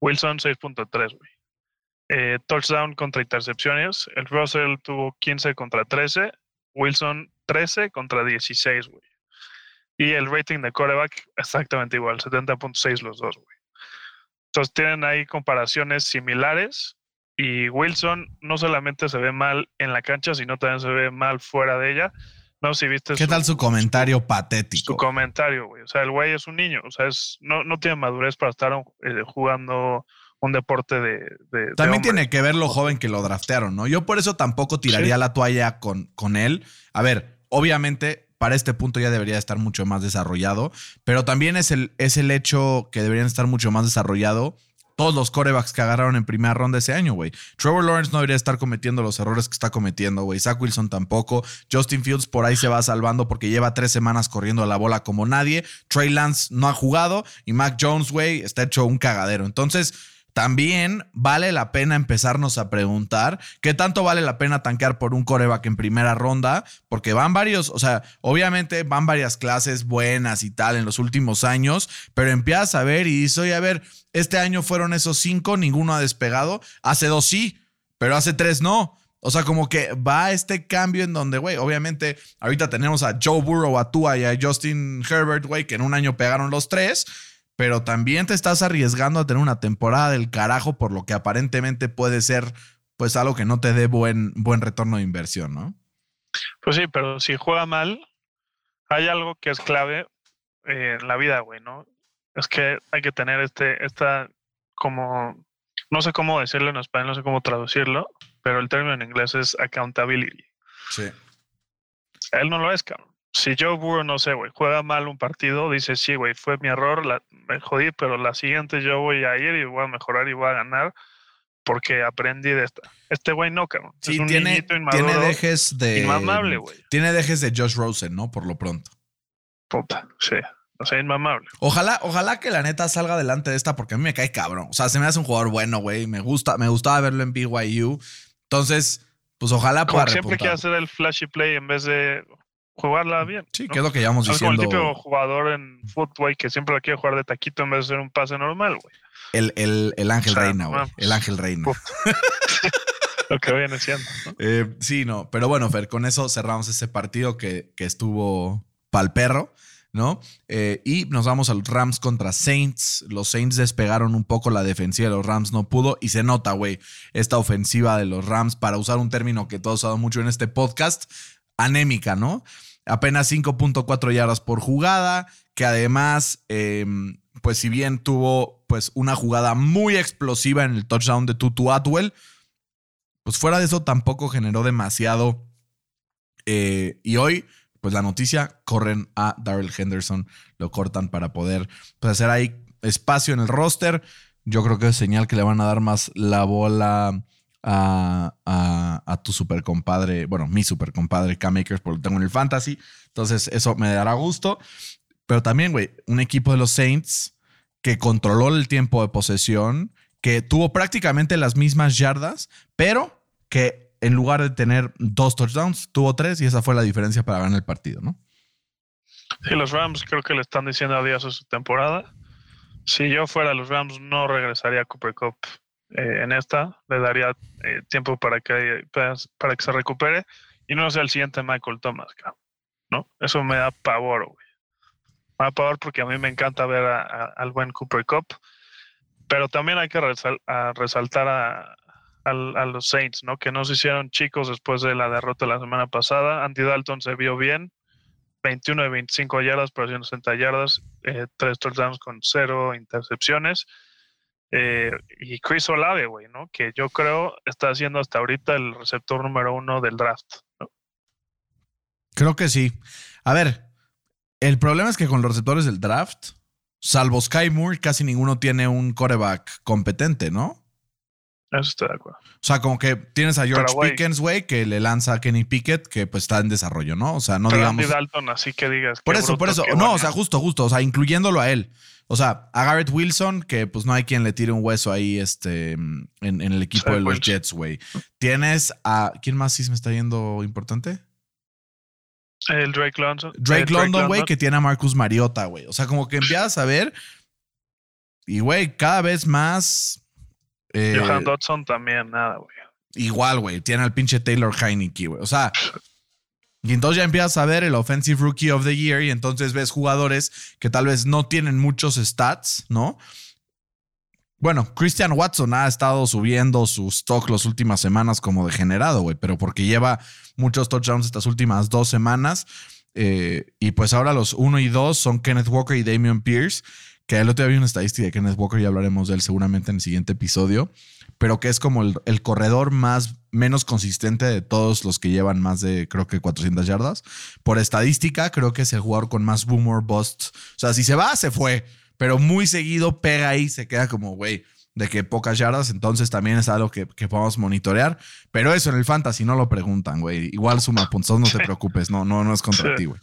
Wilson 6.3, güey. Eh, touchdown contra intercepciones, el Russell tuvo 15 contra 13, Wilson 13 contra 16, güey. Y el rating de quarterback exactamente igual, 70.6 los dos, güey. Entonces tienen ahí comparaciones similares y Wilson no solamente se ve mal en la cancha, sino también se ve mal fuera de ella. No sé si viste ¿Qué tal su comentario patético? su comentario, güey. O sea, el güey es un niño, o sea, es, no, no tiene madurez para estar eh, jugando un deporte de... También tiene que ver lo joven que lo draftearon, ¿no? Yo por eso tampoco tiraría Sí. la toalla con, con él. A ver, obviamente para este punto ya debería estar mucho más desarrollado, pero también es el, es el hecho que deberían estar mucho más desarrollado todos los corebacks que agarraron en primera ronda ese año, güey. Trevor Lawrence no debería estar cometiendo los errores que está cometiendo, güey. Zach Wilson tampoco. Justin Fields por ahí se va salvando porque lleva tres semanas corriendo la bola como nadie. Trey Lance no ha jugado y Mac Jones, güey, está hecho un cagadero. Entonces, también vale la pena empezarnos a preguntar qué tanto vale la pena tanquear por un coreback en primera ronda, porque van varios, o sea, obviamente van varias clases buenas y tal en los últimos años, pero empiezas a ver y dices, oye, a ver, este año fueron esos cinco, ninguno ha despegado, hace dos sí, pero hace tres no. O sea, como que va este cambio en donde, güey, obviamente ahorita tenemos a Joe Burrow, a Tua y a Justin Herbert, güey, que en un año pegaron los tres, pero también te estás arriesgando a tener una temporada del carajo por lo que aparentemente puede ser, pues, algo que no te dé buen, buen retorno de inversión, ¿no? Pues sí, pero si juega mal, hay algo que es clave eh, en la vida, güey, ¿no? Es que hay que tener este, esta, como, no sé cómo decirlo en español, no sé cómo traducirlo, pero el término en inglés es accountability. Sí. Él no lo es, cabrón. Si Joe Burrow, no sé, güey, juega mal un partido, dice, sí, güey, fue mi error, la, me jodí, pero la siguiente yo voy a ir y voy a mejorar y voy a ganar porque aprendí de esta. Este güey no, cabrón. Sí, es un tiene, niñito inmaduro, tiene dejes de. inmamable, güey. Tiene dejes de Josh Rosen, ¿no? Por lo pronto. Puta, sí. O sea, inmamable. Ojalá, ojalá que la neta salga adelante de esta porque a mí me cae cabrón. O sea, se me hace un jugador bueno, güey. Me gusta, me gustaba verlo en BYU. Entonces, pues ojalá Como pueda siempre quiere repuntar. hacer el flashy play en vez de jugarla bien. Sí, ¿no? que es lo que llevamos Es como el diciendo. típico jugador en fútbol que siempre la quiere jugar de taquito en vez de hacer un pase normal, güey. El, el, el Ángel O sea, Reina, güey. El Ángel Reina. [LAUGHS] Lo que viene siendo. ¿no? [LAUGHS] Eh, sí, no. Pero bueno, Fer, con eso cerramos ese partido que, que estuvo pal perro, ¿no? Eh, y nos vamos a los Rams contra Saints. Los Saints despegaron un poco la defensiva de los Rams, no pudo. Y se nota, güey, esta ofensiva de los Rams, para usar un término que todos usado mucho en este podcast, anémica, ¿no? Apenas 5.4 yardas por jugada, que además, eh, pues si bien tuvo pues una jugada muy explosiva en el touchdown de Tutu Atwell, pues fuera de eso tampoco generó demasiado. Eh, y hoy, pues la noticia, corren a Daryl Henderson, lo cortan para poder pues, hacer ahí espacio en el roster. Yo creo que es señal que le van a dar más la bola a, a, tu super compadre, bueno, mi super compadre Cam Akers, porque lo tengo en el fantasy. Entonces, eso me dará gusto. Pero también, güey, un equipo de los Saints que controló el tiempo de posesión, que tuvo prácticamente las mismas yardas, pero que en lugar de tener dos touchdowns, tuvo tres y esa fue la diferencia para ganar el partido, ¿no? Sí, los Rams creo que le están diciendo adiós a su temporada. Si yo fuera los Rams, no regresaría a Cooper Cup eh, en esta. Le daría eh, tiempo para que, para, para que se recupere y no sea el siguiente Michael Thomas, ¿no? Eso me da pavor, güey. Me da pavor porque a mí me encanta ver a- a- al buen Cooper Cup. Pero también hay que resal- a resaltar a, a los Saints, ¿no? Que no se hicieron chicos después de la derrota la semana pasada. Andy Dalton se vio bien 21 de 25 yardas por 160 yardas, eh, 3 touchdowns con 0 intercepciones. Eh, y Chris Olave, güey, ¿no? Que yo creo está siendo hasta ahorita el receptor número uno del draft. ¿no? Creo que sí. A ver, el problema es que con los receptores del draft, salvo Sky Moore, casi ninguno tiene un coreback competente, ¿no? Eso estoy de acuerdo. O sea, como que tienes a George. Pickens, güey, que le lanza a Kenny Pickett, que pues está en desarrollo, ¿no? O sea, no Pero digamos. Andy Dalton, así que digas. Por eso, por eso. No, o sea, justo, justo. O sea, incluyéndolo a él. O sea, a Garrett Wilson, que pues no hay quien le tire un hueso ahí este, en, en el equipo de los Wilson. Jets, güey. Tienes a. ¿Quién más sí se me está yendo importante? El Drake London. Drake eh, London, güey, que tiene a Marcus Mariota, güey. O sea, como que empiezas a ver. Y, güey, cada vez más. Eh, Johan Dodson también, nada, güey. igual, güey. Tiene al pinche Taylor Heineke, güey. O sea. Y entonces ya empiezas a ver el Offensive Rookie of the Year y entonces ves jugadores que tal vez no tienen muchos stats, ¿no? Bueno, Christian Watson ha estado subiendo su stock las últimas semanas como degenerado, güey, pero porque lleva muchos touchdowns estas últimas dos semanas. eh, y pues ahora los uno y dos son Kenneth Walker y Damian Pierce, que el otro día vi una estadística de Kenneth Walker y hablaremos de él seguramente en el siguiente episodio, pero que es como el, el corredor más menos consistente de todos los que llevan más de, creo que 400 yardas. Por estadística, creo que es el jugador con más boom or bust. O sea, si se va, se fue, pero muy seguido pega ahí, se queda como, güey, de que pocas yardas, entonces también es algo que, que podemos monitorear. Pero eso en el fantasy no lo preguntan, güey. Igual suma puntos, no te preocupes, no, no, no es contra Sí. ti, güey.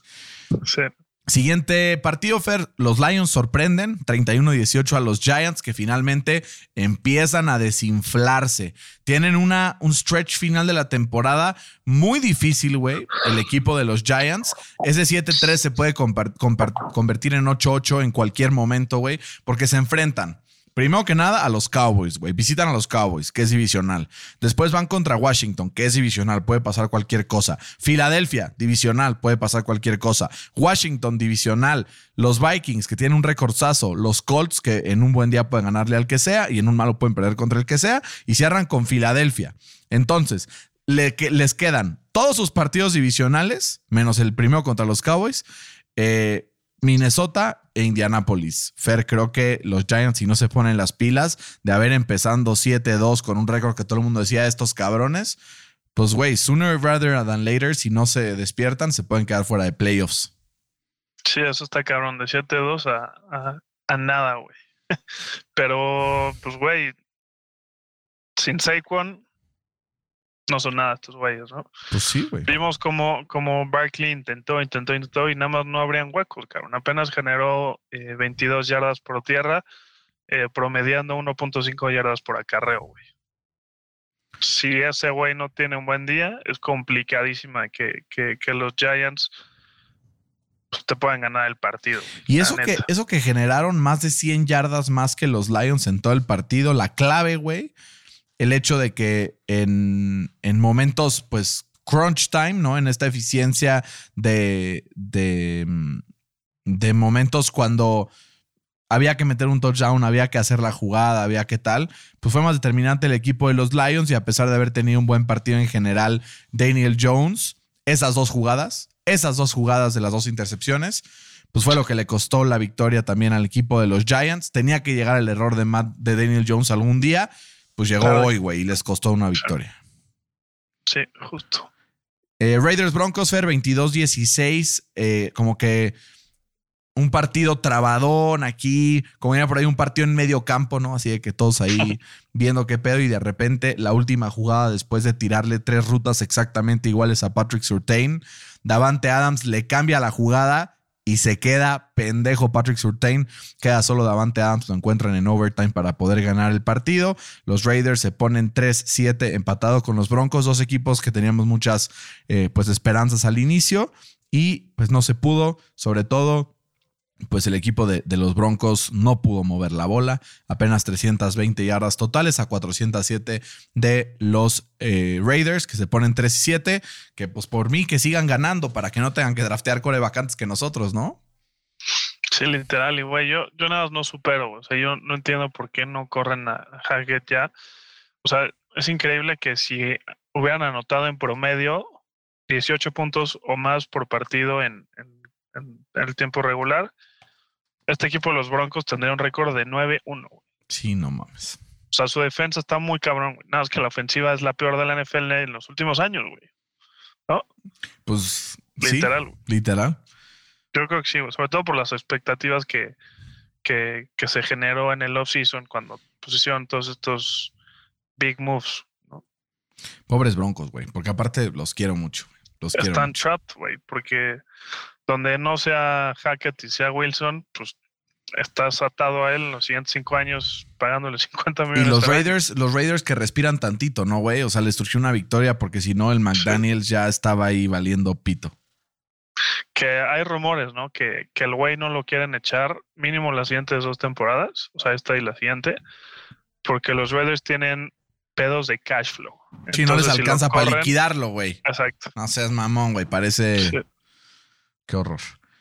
Sí. Siguiente partido, Fer. Los Lions sorprenden 31-18 a los Giants que finalmente empiezan a desinflarse. Tienen una, un stretch final de la temporada muy difícil, güey. El equipo de los Giants. Ese 7-3 se puede convertir en 8-8 en cualquier momento, güey, porque se enfrentan. Primero que nada a los Cowboys, güey. Visitan a los Cowboys, que es divisional. Después van contra Washington, que es divisional, puede pasar cualquier cosa. Filadelfia, divisional, puede pasar cualquier cosa. Washington, divisional. Los Vikings, que tienen un recordzazo. Los Colts, que en un buen día pueden ganarle al que sea y en un malo pueden perder contra el que sea. Y cierran con Filadelfia. Entonces, le- que- les quedan todos sus partidos divisionales, menos el primero contra los Cowboys. Eh, Minnesota e Indianapolis. Fer, creo que los Giants, si no se ponen las pilas de haber empezando 7-2 con un récord que todo el mundo decía, estos cabrones, pues güey, sooner rather than later, si no se despiertan, se pueden quedar fuera de playoffs. Sí, eso está cabrón, de 7-2 a, a, a nada, güey. [LAUGHS] Pero, pues, güey, sin Saquon no son nada estos güeyes, ¿no? Pues sí, güey. Vimos como, como Barkley intentó, intentó, intentó y nada más no abrían huecos, cabrón. Apenas generó eh, 22 yardas por tierra, eh, promediando 1.5 yardas por acarreo, güey. Si ese güey no tiene un buen día, es complicadísima que, que, que los Giants pues, te puedan ganar el partido. Y eso que, eso que generaron más de 100 yardas más que los Lions en todo el partido, la clave, güey, el hecho de que en, en momentos, pues, crunch time, ¿no? En esta eficiencia de, de, mm, de momentos cuando había que meter un touchdown, había que hacer la jugada, había que tal, pues fue más determinante el equipo de los Lions y a pesar de haber tenido un buen partido en general, Daniel Jones, esas dos jugadas, esas dos jugadas de las dos intercepciones, pues fue lo que le costó la victoria también al equipo de los Giants. Tenía que llegar el error de, de Daniel Jones algún día, pues llegó Claro. hoy, güey, y les costó una victoria. Sí, justo. Eh, Raiders Broncos Fer 22-16, eh, como que un partido trabadón aquí, como era por ahí un partido en medio campo, ¿no? Así de que todos ahí [LAUGHS] viendo qué pedo y de repente la última jugada después de tirarle tres rutas exactamente iguales a Patrick Surtain, Davante Adams le cambia la jugada y se queda pendejo Patrick Surtain, queda solo Davante Adams, lo encuentran en overtime para poder ganar el partido. Los Raiders se ponen 3-7 empatado con los Broncos, dos equipos que teníamos muchas eh, pues esperanzas al inicio y pues no se pudo, sobre todo pues el equipo de, de, los Broncos no pudo mover la bola, apenas 320 yardas totales a 407 de los eh, Raiders que se ponen 3 y 7, que pues por mí que sigan ganando para que no tengan que draftear coreback antes que nosotros, ¿no? Sí, literal, y güey, yo, nada más no supero, o sea, yo no entiendo por qué no corren a Hackett ya. O sea, es increíble que si hubieran anotado en promedio 18 puntos o más por partido en, el tiempo regular, este equipo de los Broncos tendría un récord de 9-1. Sí, no mames. O sea, su defensa está muy cabrón, güey. Nada más que la ofensiva es la peor de la NFL en los últimos años, güey. ¿No? Pues. Literal. Sí, literal. Yo creo que sí, güey. Sobre todo por las expectativas que, que, que se generó en el offseason cuando pusieron todos estos big moves. ¿no? Pobres broncos, güey. Porque aparte los quiero mucho. Los quiero Están mucho. trapped, güey. Porque donde no sea Hackett y sea Wilson, pues estás atado a él en los siguientes cinco años pagándole [LAUGHS] 50 Y millones. los al año. Raiders, los Raiders que respiran tantito, ¿no, güey? O sea, les surgió una victoria porque si no, el McDaniels ya estaba ahí valiendo pito. Que hay rumores, ¿no? Que, que el güey no lo quieren echar mínimo las siguientes dos temporadas, o sea, esta y la siguiente, porque los Raiders tienen pedos de cash flow. Si no les si alcanza para liquidarlo, güey. Exacto. No seas mamón, güey. Parece. Sí. Qué horror.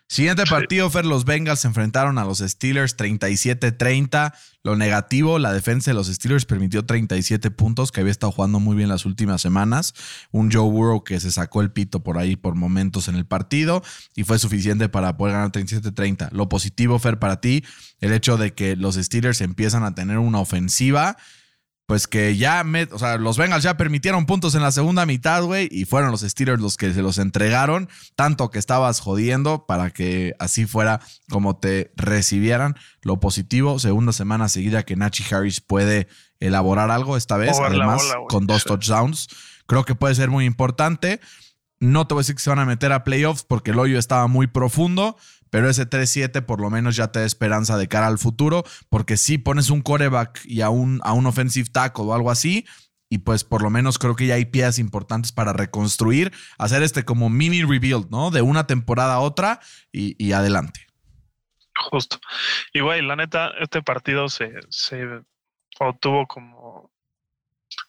Siguiente partido, Fer, los Bengals se enfrentaron a los Steelers 37-30. Lo negativo, la defensa de los Steelers permitió 37 puntos, que había estado jugando muy bien las últimas semanas. Un Joe Burrow que se sacó el pito por ahí por momentos en el partido y fue suficiente para poder ganar 37-30. Lo positivo, Fer, para ti, el hecho de que los Steelers empiezan a tener una ofensiva pues que ya, met- o sea, los Bengals ya permitieron puntos en la segunda mitad, güey, y fueron los Steelers los que se los entregaron, tanto que estabas jodiendo para que así fuera como te recibieran. Lo positivo, segunda semana seguida que Nachi Harris puede elaborar algo esta vez, además bola, con dos touchdowns. Creo que puede ser muy importante. No te voy a decir que se van a meter a playoffs porque el hoyo estaba muy profundo, pero ese 3-7 por lo menos ya te da esperanza de cara al futuro, porque si pones un coreback y a un, a un offensive tackle o algo así, y pues por lo menos creo que ya hay piezas importantes para reconstruir, hacer este como mini rebuild, ¿no? De una temporada a otra y, y adelante. Justo. Y güey, la neta, este partido se, se obtuvo como.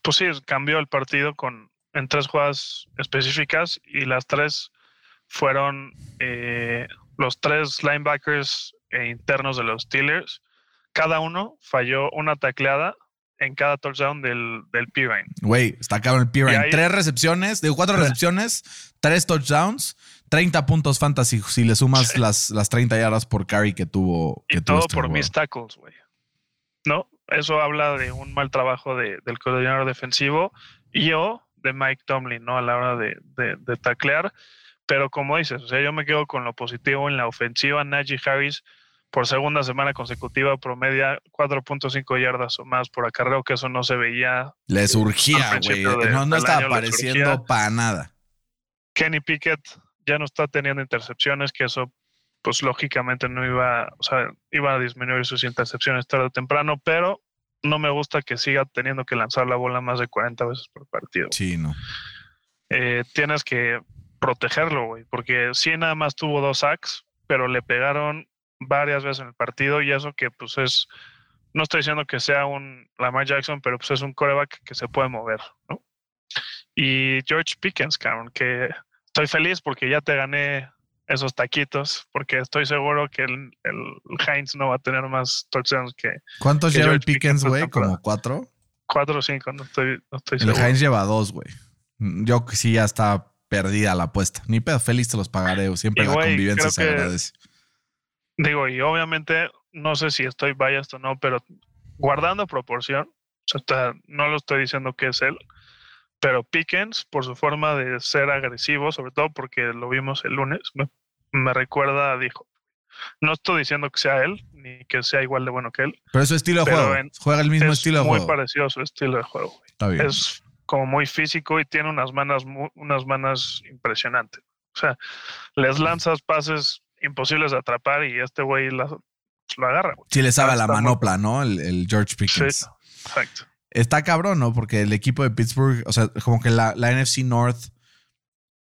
Pues sí, cambió el partido con en tres jugadas específicas y las tres fueron eh, los tres linebackers eh, internos de los Steelers. Cada uno falló una tacleada en cada touchdown del, del Pirine. Güey, está cabrón el Pirine. Ahí- Tres recepciones, de cuatro recepciones, tres touchdowns, 30 puntos fantasy si le sumas las, las 30 yardas por carry que tuvo. Que Y tuvo todo este por jugador. mis tackles, güey. ¿No? Eso habla de un mal trabajo de- del coordinador defensivo y o de Mike Tomlin, ¿no? A la hora de, de, de taclear. Pero como dices, o sea, yo me quedo con lo positivo en la ofensiva. Najee Harris por segunda semana consecutiva promedia 4.5 yardas o más por acarreo, que eso no se veía. Le surgía, güey. No, no le apareciendo para nada. Kenny Pickett ya no está teniendo intercepciones, que eso, pues lógicamente no iba, o sea, iba a disminuir sus intercepciones tarde o temprano, pero no me gusta que siga teniendo que lanzar la bola más de 40 veces por partido. Sí, no. Eh, tienes que protegerlo, güey, porque sí nada más tuvo dos sacks, pero le pegaron varias veces en el partido y eso que pues es, no estoy diciendo que sea un Lamar Jackson, pero pues es un coreback que se puede mover, ¿no? Y George Pickens, cabrón, que estoy feliz porque ya te gané esos taquitos, porque estoy seguro que el, el Heinz no va a tener más touchdowns que ¿Cuántos Que lleva el George Pickens Pickens, güey? ¿Como cuatro? cuatro o cinco, no estoy, no estoy El seguro. Heinz lleva dos, güey. Yo que sí ya está perdida la apuesta. Ni pedo, feliz te los pagaré. Siempre Y, la convivencia se que- agradece. Digo, y obviamente no sé si estoy biased o no, pero guardando proporción, o sea, está- no lo estoy diciendo que es él, pero Pickens, por su forma de ser agresivo, sobre todo porque lo vimos el lunes, me, me recuerda, dijo, no estoy diciendo que sea él, ni que sea igual de bueno que él, Pero es su estilo de juego. en- Juega el mismo es estilo de muy juego. parecido a su estilo de juego. güey. Está bien. Es como muy físico y tiene unas manos, unas manos impresionantes. O sea, les lanzas pases imposibles de atrapar y este güey lo agarra. Sí le sabe a la manopla, ¿no? El, el George Sí, Pickens. exacto. Está cabrón, ¿no? Porque el equipo de Pittsburgh, o sea, como que la, la NFC North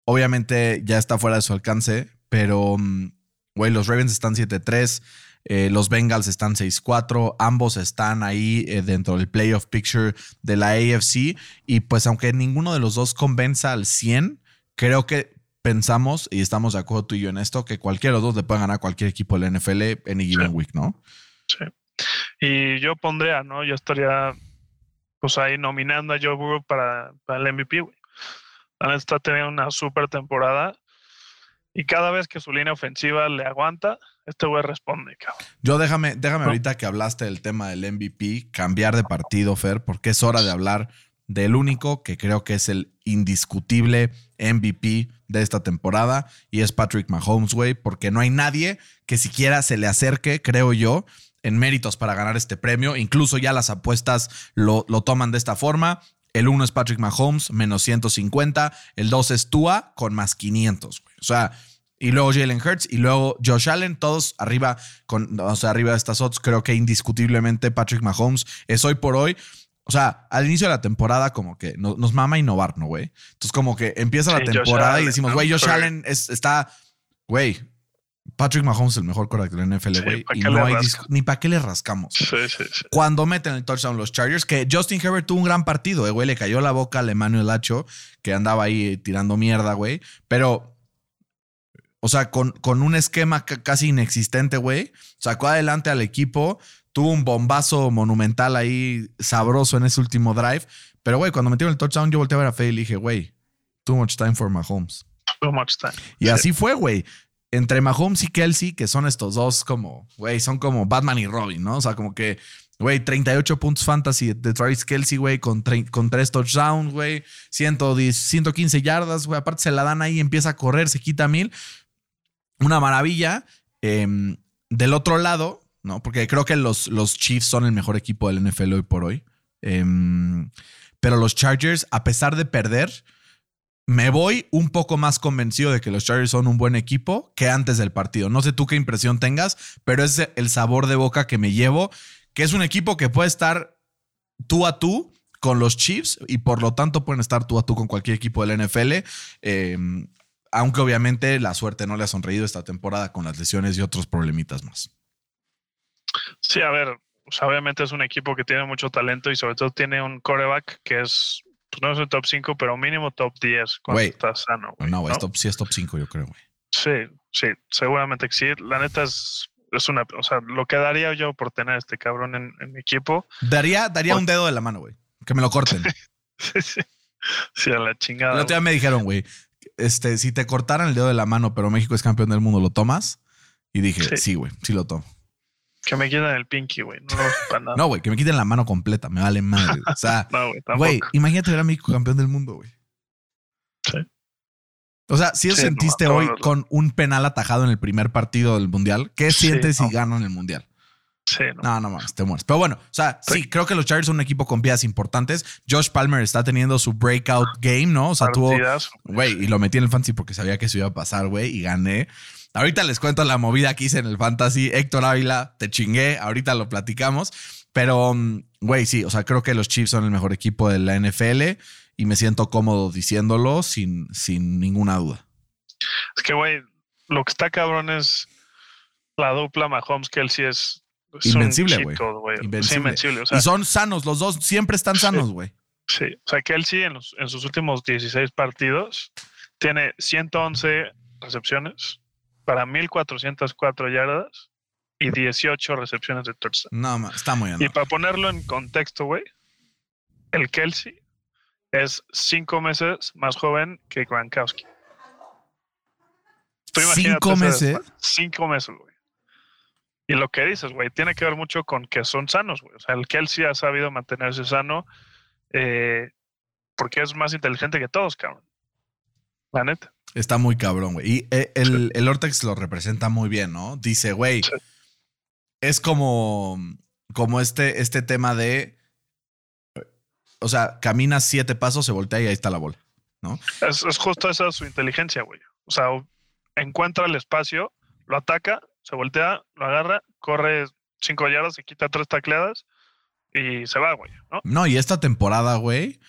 obviamente ya está fuera de su alcance, pero, mm, güey, los Ravens están 7-3, eh, los Bengals están 6-4, ambos están ahí eh, dentro del playoff picture de la AFC y pues aunque ninguno de los dos convenza al 100, creo que pensamos y estamos de acuerdo tú y yo en esto, que cualquiera de los dos le pueden ganar a cualquier equipo de la NFL any given Sí. week, ¿no? Sí. Y yo pondría, ¿no? Yo estaría pues ahí nominando a Joe Burrow para, para el MVP, güey. Está teniendo una super temporada. Y cada vez que su línea ofensiva le aguanta, este güey responde, cabrón. Yo déjame, déjame ahorita que hablaste del tema del MVP, cambiar de partido, Fer, porque es hora de hablar del único que creo que es el indiscutible MVP de esta temporada y es Patrick Mahomes, güey, porque no hay nadie que siquiera se le acerque, creo yo, en méritos para ganar este premio. Incluso ya las apuestas lo, lo toman de esta forma. El 1 es Patrick Mahomes, menos 150. El 2 es Tua, con más 500, güey. O sea, y luego Jalen Hurts y luego Josh Allen, todos arriba, con, o sea, arriba de estas odds. Creo que indiscutiblemente Patrick Mahomes es hoy por hoy. O sea, al inicio de la temporada, como que nos, nos mama innovar, ¿no, güey? Entonces, como que empieza la Sí, temporada y decimos, ¿no? güey, Josh Allen es- está, güey, Patrick Mahomes es el mejor quarterback de la NFL, Sí, güey. ¿pa' y no hay ni para qué le rascamos. Sí, sí, sí. Cuando meten el touchdown los Chargers, que Justin Herbert tuvo un gran partido, eh, güey. Le cayó la boca al Emmanuel Lacho, que andaba ahí tirando mierda, güey. Pero, o sea, con, con un esquema ca- casi inexistente, güey. Sacó adelante al equipo. Tuvo un bombazo monumental ahí, sabroso en ese último drive. Pero, güey, cuando metieron el touchdown, yo volteé a ver a Fede y le dije, güey, too much time for Mahomes. Too much time. Y Sí. así fue, güey. Entre Mahomes y Kelsey, que son estos dos como, güey, son como Batman y Robin, ¿no? O sea, como que, güey, 38 puntos fantasy de Travis Kelsey, güey, con, con tres touchdowns, güey, 110 115 yardas, güey. Aparte se la dan ahí, empieza a correr, se quita mil. Una maravilla. Em, del otro lado, ¿no? Porque creo que los, los Chiefs son el mejor equipo del NFL hoy por hoy. Em, pero los Chargers, a pesar de perder, me voy un poco más convencido de que los Chargers son un buen equipo que antes del partido. No sé tú qué impresión tengas, pero es el sabor de boca que me llevo, que es un equipo que puede estar tú a tú con los Chiefs y por lo tanto pueden estar tú a tú con cualquier equipo del NFL. eh, aunque obviamente la suerte no le ha sonreído esta temporada con las lesiones y otros problemitas más. Sí, a ver, obviamente es un equipo que tiene mucho talento y sobre todo tiene un coreback que es, pues no es el top 5, pero mínimo top 10 cuando está sano. güey, No, es top, sí es top 5, yo creo, güey. Sí, sí, seguramente que sí. La neta es, es una, o sea, lo que daría yo por tener a este cabrón en, en mi equipo. Daría, daría un dedo de la mano, güey. Que me lo corten. [LAUGHS] Sí, sí. Sí, a la chingada. El otro día me dijeron, güey, este, si te cortaran el dedo de la mano, pero México es campeón del mundo, ¿lo tomas? Y dije, Sí. güey, sí lo tomo. Que me quitan el pinky, güey. No para [LAUGHS] nada. No, güey, que me quiten la mano completa, me vale madre. O sea, [LAUGHS] güey, imagínate ver a México campeón del mundo, güey. Sí. O sea, si Sí, sentiste no, hoy con un penal atajado en el primer partido del mundial, ¿qué sientes si ganan el mundial? Sí, no. No, no mames, te mueres. Pero bueno, o sea, sí, creo que los Chargers son un equipo con piezas importantes. Josh Palmer está teniendo su breakout game, ¿no? O sea, tuvo, Partidazo. Güey, y lo metí en el fantasy porque sabía que eso iba a pasar, güey, y gané. Ahorita les cuento la movida que hice en el fantasy. Héctor Ávila, te chingué, ahorita lo platicamos. Pero, mm, güey, sí, o sea, creo que los Chiefs son el mejor equipo de la NFL y me siento cómodo diciéndolo sin, sin ninguna duda. Es que, güey, lo que está cabrón es la dupla Mahomes-Kelsey es, Invencible, güey. Sí, Invencible. invencible. O sea, y son sanos, los dos siempre están sanos, güey. sí. O sea, Kelsey en, los- en sus últimos 16 partidos tiene 111 recepciones para 1404 yardas y 18 recepciones de touchdown. No, está muy Y bien. para ponerlo en contexto, güey, el Kelsey es cinco meses más joven que Gronkowski. Tú ¿Cinco ese meses? Cinco meses, güey. Y lo que dices, güey, tiene que ver mucho con que son sanos, güey. O sea, el Kelsey ha sabido mantenerse sano eh, porque es más inteligente que todos, cabrón. La neta. Está muy cabrón, güey. Y eh, el, el Ortex lo representa muy bien, ¿no? Dice, güey, Sí. es como, como este, este tema de, o sea, caminas siete pasos, se voltea y ahí está la bola, ¿no? Es, es justo esa su inteligencia, güey. O sea, encuentra el espacio, lo ataca, se voltea, lo agarra, corre cinco yardas, se quita tres tacleadas y se va, güey, ¿no? No, y esta temporada, güey,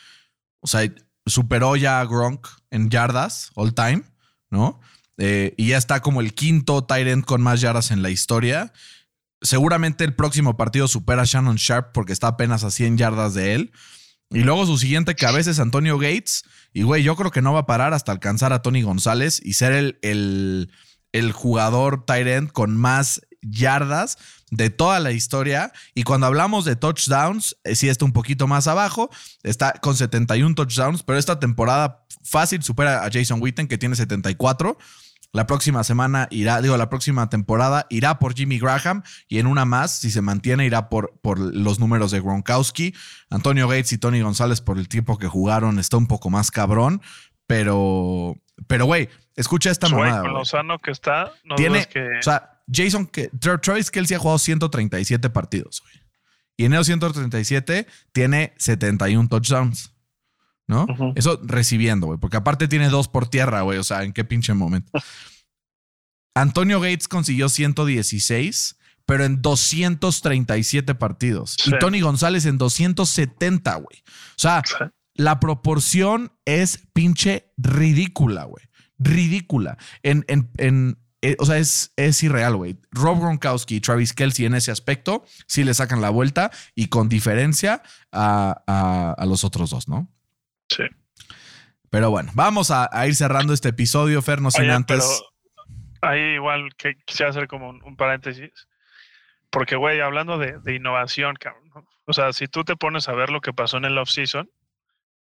o sea, superó ya a Gronk en yardas all time, ¿no? Eh, y ya está como el quinto end con más yardas en la historia. Seguramente el próximo partido supera a Shannon Sharp porque está apenas a 100 yardas de él. Y luego su siguiente cabeza es Antonio Gates. Y güey, yo creo que no va a parar hasta alcanzar a Tony González y ser el, el, el jugador end con más yardas de toda la historia. Y cuando hablamos de touchdowns, eh, sí está un poquito más abajo. Está con 71 touchdowns, pero esta temporada fácil supera a Jason Witten, que tiene 74. La próxima semana irá, digo, la próxima temporada irá por Jimmy Graham y en una más, si se mantiene, irá por, por los números de Gronkowski. Antonio Gates y Tony González, por el tiempo que jugaron, está un poco más cabrón, pero, pero güey, escucha esta Güey, mamada. con güey. lo sano que está, no Tiene, que. o sea, Jason, que, Tra- Travis Kelsey ha jugado 137 partidos, güey. Y en esos 137 tiene 71 touchdowns. ¿No? Eso recibiendo, güey. Porque aparte tiene dos por tierra, güey. O sea, ¿en qué pinche momento? [LAUGHS] Antonio Gates consiguió 116, pero en 237 partidos. Sí. Y Tony González en 270, güey. O sea, Sí. la proporción es pinche ridícula, güey. Ridícula. En, en, en- eh, o sea, es, es irreal, güey. Rob Gronkowski y Travis Kelsey en ese aspecto sí le sacan la vuelta y con diferencia a, a- a los otros dos, ¿no? Sí. Pero bueno, vamos a, a ir cerrando este episodio, Fer, no sin Oye, antes. pero ahí igual que quisiera hacer como un, un paréntesis. Porque, güey, hablando de, de innovación, cabrón. ¿no? O sea, si tú te pones a ver lo que pasó en el off-season,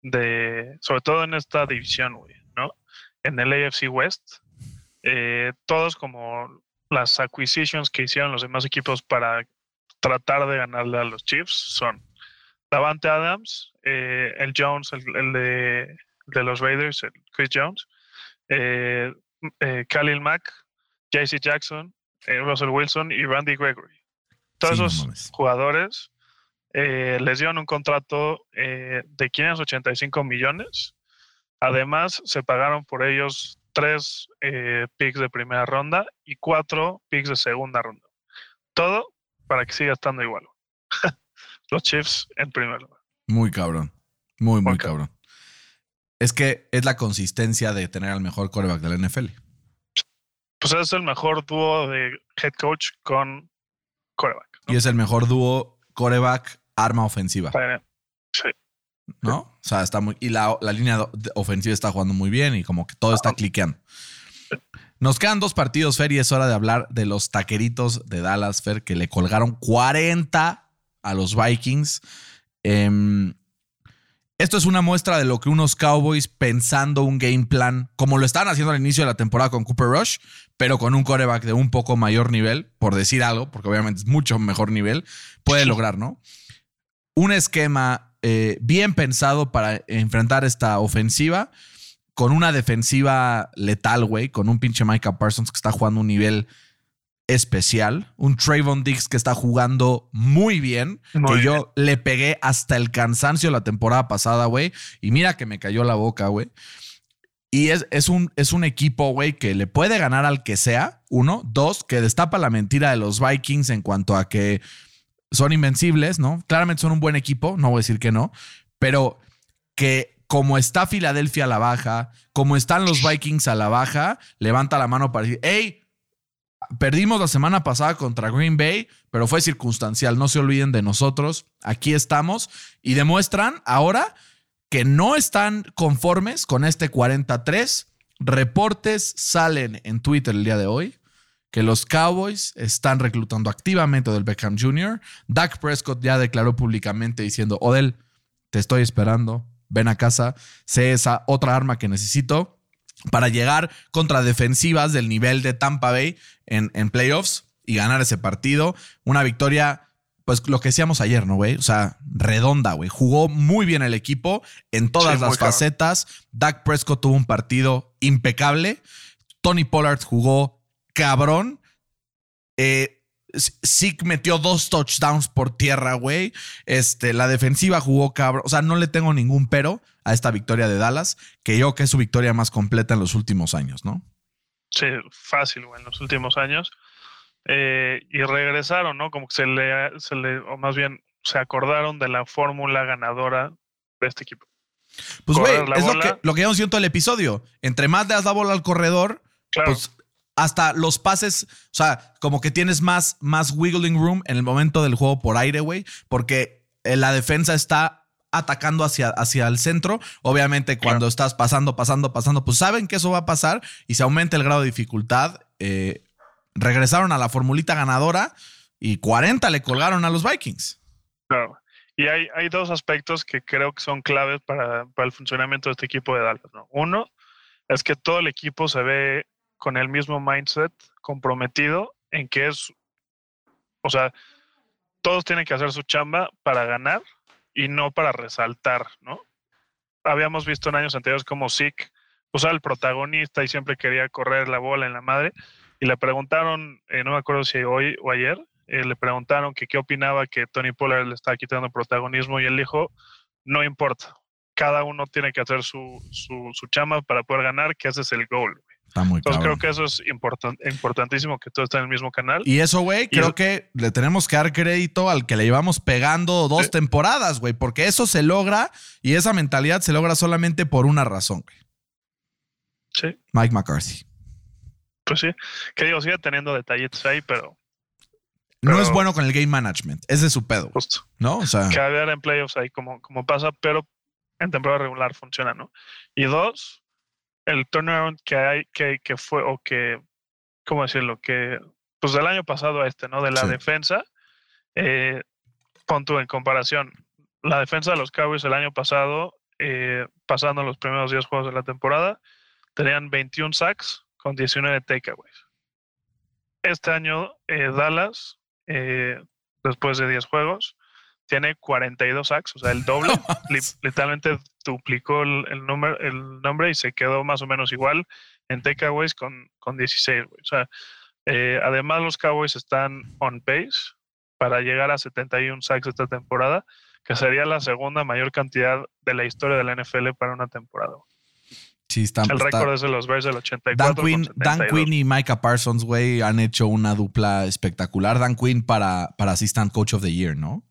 de, sobre todo en esta división, güey. En el AFC West, eh, todos como las acquisitions que hicieron los demás equipos para tratar de ganarle a los Chiefs son Davante Adams, eh, el Jones, el, el de, de los Raiders, el Chris Jones, eh, Khalil Mack, JC Jackson, Russell Wilson y Randy Gregory. Todos Sí, esos mames. jugadores les dieron un contrato de 585 millones. Además, se pagaron por ellos tres eh, picks de primera ronda y cuatro picks de segunda ronda. Todo para que siga estando igual. [LAUGHS] Los Chiefs en primer lugar. Muy cabrón. Muy, muy cabrón. Es que es la consistencia de tener al mejor coreback de la NFL. Pues es el mejor dúo de head coach con quarterback. ¿no? Y es el mejor dúo coreback arma ofensiva. Sí. ¿No? O sea, está muy. Y la, la línea ofensiva está jugando muy bien y como que todo está cliqueando. Nos quedan dos partidos, Fer, y es hora de hablar de los taqueritos de Dallas, Fer, que le colgaron 40 a los Vikings. Em, esto es una muestra de lo que unos Cowboys pensando un game plan, como lo estaban haciendo al inicio de la temporada con Cooper Rush, pero con un coreback de un poco mayor nivel, por decir algo, porque obviamente es mucho mejor nivel, puede [LAUGHS] lograr, ¿no? Un esquema eh, bien pensado para enfrentar esta ofensiva, con una defensiva letal, güey, con un pinche Micah Parsons que está jugando un nivel especial, un Trayvon Diggs que está jugando muy bien, Muy que yo le pegué hasta el cansancio la temporada pasada, güey, y mira que me cayó la boca, güey. Y es, es, un, es un equipo, güey, que le puede ganar al que sea, uno. Dos, que destapa la mentira de los Vikings en cuanto a que son invencibles, ¿no? Claramente son un buen equipo, no voy a decir que no, pero que como está Filadelfia a la baja, como están los Vikings a la baja, levanta la mano para decir, hey, perdimos la semana pasada contra Green Bay, pero fue circunstancial, no se olviden de nosotros, aquí estamos y demuestran ahora que no están conformes con este 43. Reportes salen en Twitter el día de hoy que los Cowboys están reclutando activamente del Beckham Jr. Dak Prescott ya declaró públicamente diciendo, Odell, te estoy esperando, ven a casa, sé esa otra arma que necesito para llegar contra defensivas del nivel de Tampa Bay en, en playoffs y ganar ese partido. Una victoria, pues lo que decíamos ayer, ¿no, güey? O sea, redonda, güey. Jugó muy bien el equipo en todas Sí, las facetas. Dak Prescott tuvo un partido impecable. Tony Pollard jugó cabrón. Eh, Zeke metió dos touchdowns por tierra, güey. Este, la defensiva jugó cabrón. O sea, no le tengo ningún pero a esta victoria de Dallas, que yo que es su victoria más completa en los últimos años, ¿no? Sí, fácil, güey, en los últimos años. Eh, y regresaron, ¿no? Como que se le, se le, o más bien, se acordaron de la fórmula ganadora de este equipo. Pues, güey, es lo que, lo que ya siento el episodio. Entre más le das la bola al corredor, Claro, pues hasta los pases, o sea, como que tienes más, más wiggling room en el momento del juego por aire, güey, porque eh, la defensa está atacando hacia, hacia el centro. Obviamente, cuando Claro. estás pasando, pasando, pasando, pues saben que eso va a pasar y se aumenta el grado de dificultad. Eh, regresaron a la formulita ganadora y 40 le colgaron a los Vikings. claro. Y hay, hay dos aspectos que creo que son claves para, para el funcionamiento de este equipo de Dallas, ¿no? Uno es que todo el equipo se ve con el mismo mindset comprometido en que es, o sea, todos tienen que hacer su chamba para ganar y no para resaltar, ¿no? Habíamos visto en años anteriores como Zeke usaba el protagonista y siempre quería correr la bola en la madre y le preguntaron, eh, no me acuerdo si hoy o ayer, eh, le preguntaron que qué opinaba que Tony Pollard le estaba quitando protagonismo y él dijo, no importa, cada uno tiene que hacer su, su, su chamba para poder ganar, que ese es el goal. Está muy Entonces cabrón. creo que eso es importan- importantísimo que todo esté en el mismo canal. Y eso, güey, creo que le tenemos que dar crédito al que le llevamos pegando dos Sí. temporadas, güey, porque eso se logra y esa mentalidad se logra solamente por una razón, güey. Sí, Mike McCarthy. pues sí. Que digo, sigue teniendo detallitos ahí, pero No Pero- es bueno con el game management. Ese es su pedo, justo. ¿no? O sea, que haber en playoffs ahí como, como pasa, pero en temporada regular funciona, ¿no? Y dos, el turnaround que hay, que, que fue, o que, ¿cómo decirlo? Que, pues del año pasado a este, ¿no? De la Sí. defensa, eh, pon tú en comparación, la defensa de los Cowboys el año pasado, eh, pasando los primeros 10 juegos de la temporada, tenían 21 sacks con 19 takeaways. Este año, eh, Dallas, eh, después de 10 juegos, tiene 42 sacks, o sea, el doble. [LAUGHS] li- literalmente duplicó el, el, número, el nombre y se quedó más o menos igual en takeaways con, con 16. güey. O sea, eh, además los Cowboys están on pace para llegar a 71 sacks esta temporada, que sería la segunda mayor cantidad de la historia de la NFL para una temporada. sí, está, El está- récord es de los Bears del 84. Dan Quinn, Dan 72. Quinn y Micah Parsons, güey, han hecho una dupla espectacular. Dan Quinn para, para Assistant Coach of the Year, ¿no?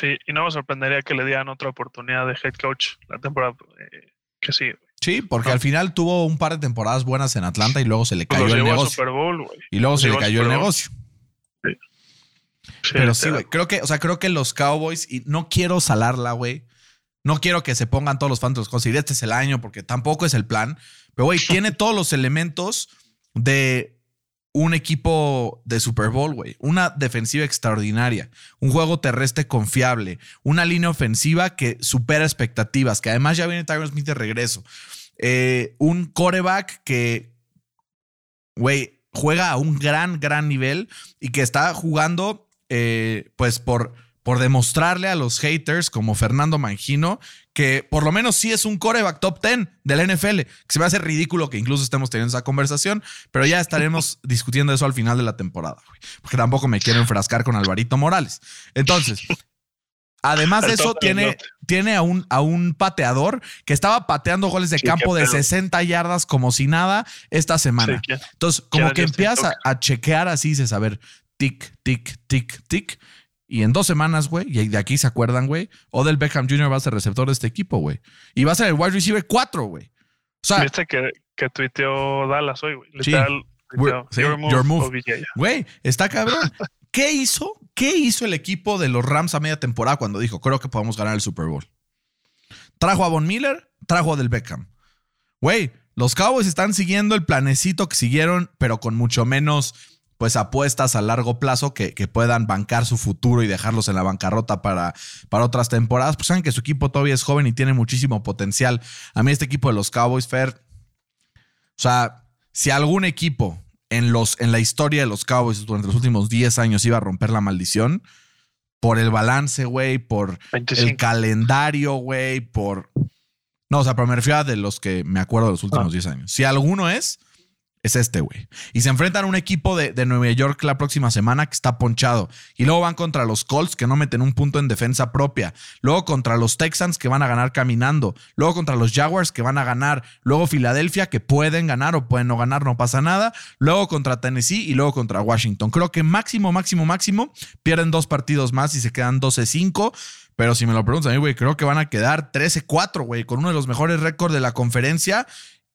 Sí, y no me sorprendería que le dieran otra oportunidad de head coach la temporada eh, que sí. Sí, porque No. al final tuvo un par de temporadas buenas en Atlanta y luego se le Pues cayó el negocio. Super Bowl, güey. Y luego los se le cayó el negocio. Sí, Pero sí, güey. Creo que, o sea, creo que los Cowboys, y no quiero salarla, güey. No quiero que se pongan todos los fans de los Cowboys y este es el año, porque tampoco es el plan. Pero, güey, tiene todos los elementos de un equipo de Super Bowl, güey. Una defensiva extraordinaria, un juego terrestre confiable, una línea ofensiva que supera expectativas, que además ya viene Tyron Smith de regreso. Eh, un coreback que, güey, juega a un gran, gran nivel y que está jugando, eh, pues, por, por demostrarle a los haters como Fernando Mangino que por lo menos sí es un coreback top 10 del NFL. Que se me hace ridículo que incluso estemos teniendo esa conversación, pero ya estaremos [LAUGHS] discutiendo eso al final de la temporada, güey, porque tampoco me quiero enfrascar con Alvarito Morales. Entonces, [LAUGHS] además de eso, tiene, tiene a, un, a un pateador que estaba pateando goles de Sí, campo de pedo. 60 yardas como si nada esta semana. Sí, Entonces, como que empiezas a, a chequear así, dices, a ver, tic, tic, tic, tic. Y en dos semanas, güey, y de aquí se acuerdan, güey, Odell Beckham Jr. va a ser receptor de este equipo, güey. Y va a ser el wide receiver 4, güey. O sea, Viste que, que tuiteó Dallas hoy, güey. Sí. Tuiteó, your move, your move. OBJ". güey, está cabrón. [LAUGHS] ¿Qué hizo? ¿Qué hizo el equipo de los Rams a media temporada cuando dijo, creo que podemos ganar el Super Bowl? Trajo a Von Miller, trajo a Odell Beckham. Güey, los Cowboys están siguiendo el planecito que siguieron, pero con mucho menos pues apuestas a largo plazo que, que puedan bancar su futuro y dejarlos en la bancarrota para, para otras temporadas. Pues saben que su equipo todavía es joven y tiene muchísimo potencial. A mí este equipo de los Cowboys, Fer, o sea, si algún equipo en, los, en la historia de los Cowboys durante los últimos 10 años iba a romper la maldición, por el balance, güey, por el 25. calendario, güey, por... No, o sea, pero me refiero a de los que me acuerdo de los últimos Ah. 10 años. Si alguno es, es este, güey. Y se enfrentan a un equipo de, de Nueva York la próxima semana que está ponchado. Y luego van contra los Colts que no meten un punto en defensa propia. Luego contra los Texans que van a ganar caminando. Luego contra los Jaguars que van a ganar. Luego Filadelfia que pueden ganar o pueden no ganar, no pasa nada. Luego contra Tennessee y luego contra Washington. Creo que máximo, máximo, máximo pierden dos partidos más y se quedan 12-5. Pero si me lo preguntas a mí, güey, creo que van a quedar 13-4, güey, con uno de los mejores récords de la conferencia.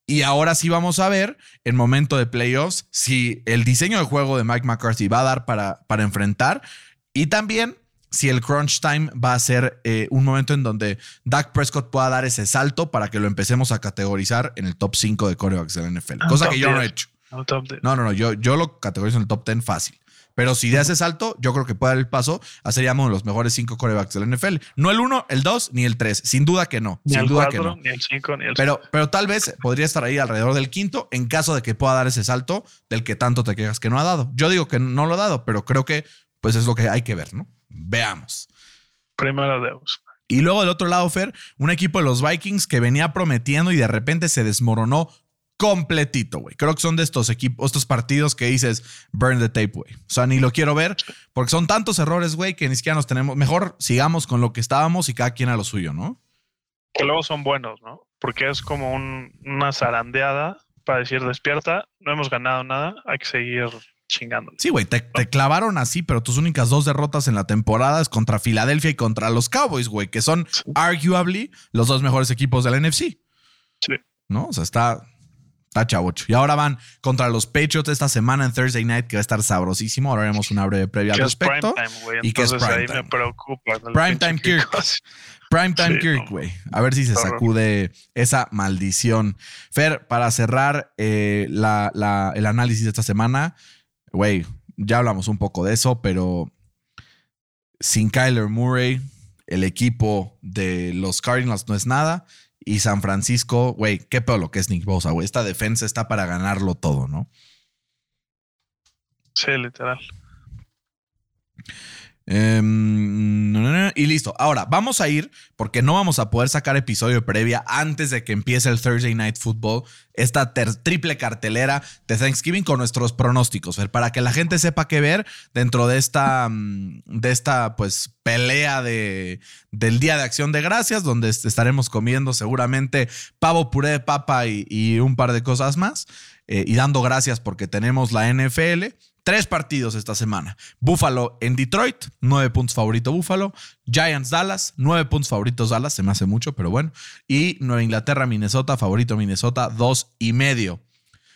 Y ahora sí vamos a ver, en momento de playoffs, si el diseño de juego de Mike McCarthy va a dar para, para enfrentar. Y también si el crunch time va a ser eh, un momento en donde Dak Prescott pueda dar ese salto para que lo empecemos a categorizar en el top 5 de corebacks de la NFL. Cosa que yo no he 10. hecho. No, no, no, yo, yo lo categorizo en el top 10 fácil. Pero si de ese salto, yo creo que puede dar el paso a seríamos los mejores cinco corebacks de la NFL. No el uno, el dos, ni el tres. Sin duda que no. Ni sin el duda cuatro, que no. ni el cinco, ni el Pero, pero tal vez podría estar ahí alrededor del quinto en caso de que pueda dar ese salto del que tanto te quejas que no ha dado. Yo digo que no lo ha dado, pero creo que pues es lo que hay que ver, ¿no? Veamos. primero Deus. Y luego del otro lado, Fer, un equipo de los Vikings que venía prometiendo y de repente se desmoronó completito, güey. Creo que son de estos equipos, estos partidos que dices burn the tape, güey. O sea, ni lo quiero ver porque son tantos errores, güey, que ni siquiera nos tenemos. Mejor sigamos con lo que estábamos y cada quien a lo suyo, ¿no? Que luego son buenos, ¿no? Porque es como un- una zarandeada para decir despierta, no hemos ganado nada, hay que seguir chingando. Sí, güey, te, te clavaron así, pero tus únicas dos derrotas en la temporada es contra Filadelfia y contra los Cowboys, güey, que son arguably los dos mejores equipos de la NFC. Sí. ¿No? O sea, está, está chavocho. Y ahora van contra los Patriots esta semana en Thursday Night, que va a estar sabrosísimo. Ahora haremos una breve previa al prime respecto. time, güey. y que es prime me time. preocupa. el Prime time Kirk. Kirk. [LAUGHS] Primetime Sí, Kirk, güey. A ver si se sacude esa maldición. Fer, para cerrar eh, la- la- el análisis de esta semana, güey, ya hablamos un poco de eso, pero sin Kyler Murray, el equipo de los Cardinals no es nada. Y San Francisco, güey, qué pedo lo que es Nick Bosa, güey. Esta defensa está para ganarlo todo, ¿no? Sí, literal. Em, y listo. Ahora, vamos a ir, porque no vamos a poder sacar episodio previa antes de que empiece el Thursday Night Football, esta triple cartelera de Thanksgiving con nuestros pronósticos, para que la gente sepa qué ver dentro de esta, mm, de esta pues, pelea de, del Día de Acción de Gracias, donde est- estaremos comiendo seguramente pavo, puré de papa y un par de cosas más, eh, y dando gracias porque tenemos la NFL. Tres partidos esta semana. Buffalo en Detroit, nueve puntos favorito Buffalo. Giants Dallas, nueve puntos favoritos Dallas, se me hace mucho, pero bueno. Y Nueva Inglaterra, Minnesota, favorito Minnesota, dos y medio.